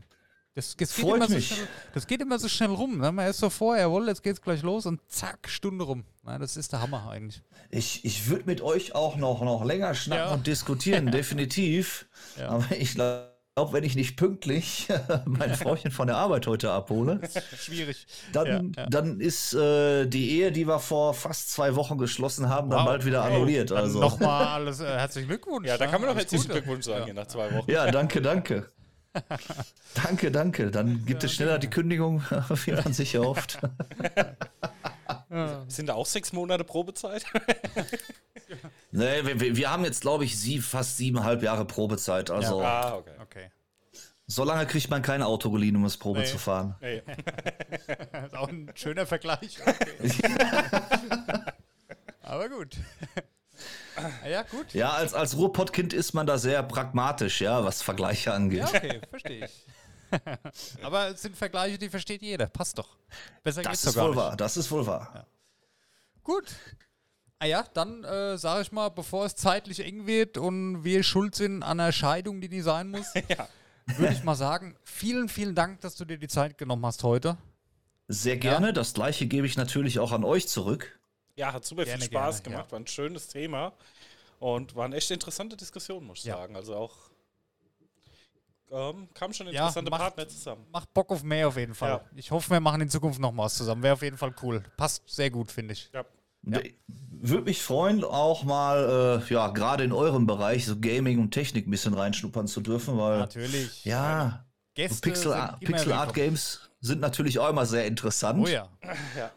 Das, das, geht so schnell, das geht immer so schnell rum. Ne? Man ist so vor, jawohl, jetzt geht's gleich los und zack, Stunde rum. Na, das ist der Hammer eigentlich. Ich, ich würde mit euch auch noch, noch länger schnacken Ja. und diskutieren, [LAUGHS] definitiv. Ja. Aber ich glaube, wenn ich nicht pünktlich [LAUGHS] mein Frauchen von der Arbeit heute abhole, [LAUGHS] Schwierig. dann, Ja, ja. dann ist äh, die Ehe, die wir vor fast zwei Wochen geschlossen haben, dann Wow. bald wieder Hey, annulliert. Dann Also. Nochmal alles äh, herzlichen Glückwunsch. Ja, da ne? kann man doch herzlichen. Glückwunsch sagen, Ja. hier nach zwei Wochen. Ja, danke, danke. [LAUGHS] danke, danke. Dann gibt es schneller die Kündigung, [LAUGHS] wie man sich erhofft. [LAUGHS] Sind da auch sechs Monate Probezeit? Nee, wir- wir, haben jetzt, glaube ich, sie, fast siebeneinhalb Jahre Probezeit. Also, ah, okay. Okay. so lange kriegt man kein Auto geliehen, um es Probe Nee. zu fahren. Nee. Das ist auch ein schöner Vergleich. Aber gut. Ja, gut. Ja, als, als Ruhrpottkind ist man da sehr pragmatisch, ja, was Vergleiche angeht. Ja, okay, verstehe ich. [LAUGHS] Aber es sind Vergleiche, die versteht jeder. Passt doch. Besser das geht's ist wohl nicht. wahr, das ist wohl wahr. Gut. Ah ja, dann äh, sage ich mal, bevor es zeitlich eng wird und wir schuld sind an einer Scheidung, die nicht sein muss, [LAUGHS] würde ich mal sagen, vielen, vielen Dank, dass du dir die Zeit genommen hast heute. Sehr gerne. Das gleiche gebe ich natürlich auch an euch zurück. Ja, hat super Gerne, viel Spaß gerne, gemacht, ja. war ein schönes Thema und waren echt interessante Diskussionen, muss ich Ja. sagen. Also auch ähm, kamen schon Ja, interessante macht- Partner zusammen. Macht Bock auf mehr auf jeden Fall. Ja. Ich hoffe, wir machen in Zukunft noch mal was zusammen. Wäre auf jeden Fall cool. Passt sehr gut, finde ich. Ja. Ja. Würde mich freuen, auch mal, äh, ja, gerade in eurem Bereich, so Gaming und Technik ein bisschen reinschnuppern zu dürfen, weil, Natürlich. ja, so Gäste Pixel, sind immer Pixel Art. Games sind natürlich auch immer sehr interessant. Oh [LAUGHS] ja.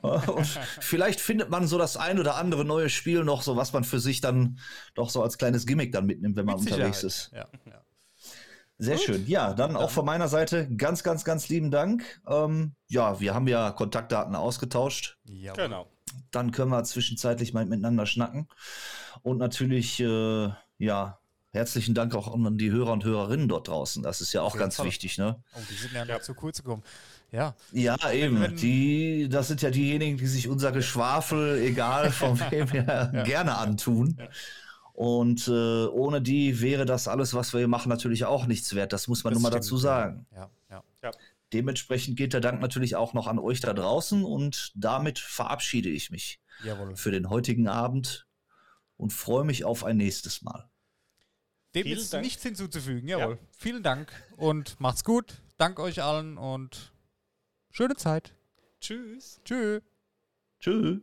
Und vielleicht findet man so das ein oder andere neue Spiel noch, so was man für sich dann doch so als kleines Gimmick dann mitnimmt, wenn man Mit unterwegs ist. Ja, ja. Sehr schön. Ja, dann auch von meiner Seite ganz, ganz, ganz lieben Dank. Ähm, ja, wir haben ja Kontaktdaten ausgetauscht. Jawohl. Genau. Dann können wir zwischenzeitlich mal miteinander schnacken. Und natürlich, äh, ja, herzlichen Dank auch an die Hörer und Hörerinnen dort draußen. Das ist ja auch ganz Fall. wichtig, ne? Oh, die sind ja, Ja. zu kurz gekommen. Ja, Ja, eben. wenn- Die, das sind ja diejenigen, die sich unser Geschwafel, egal von [LAUGHS] wem her, gerne antun. Und äh, ohne die wäre das alles, was wir hier machen, natürlich auch nichts wert. Das muss man Das nur mal stimmt, dazu ja. sagen. ja, ja. Ja. Dementsprechend geht der Dank natürlich auch noch an euch da draußen und damit verabschiede ich mich Jawohl. für den heutigen Abend. und freue mich auf ein nächstes Mal. Dem Vielen ist Dank. nichts hinzuzufügen, jawohl. Vielen Dank und macht's gut. Dank euch allen und schöne Zeit. Tschüss. Tschüss. Tschüss.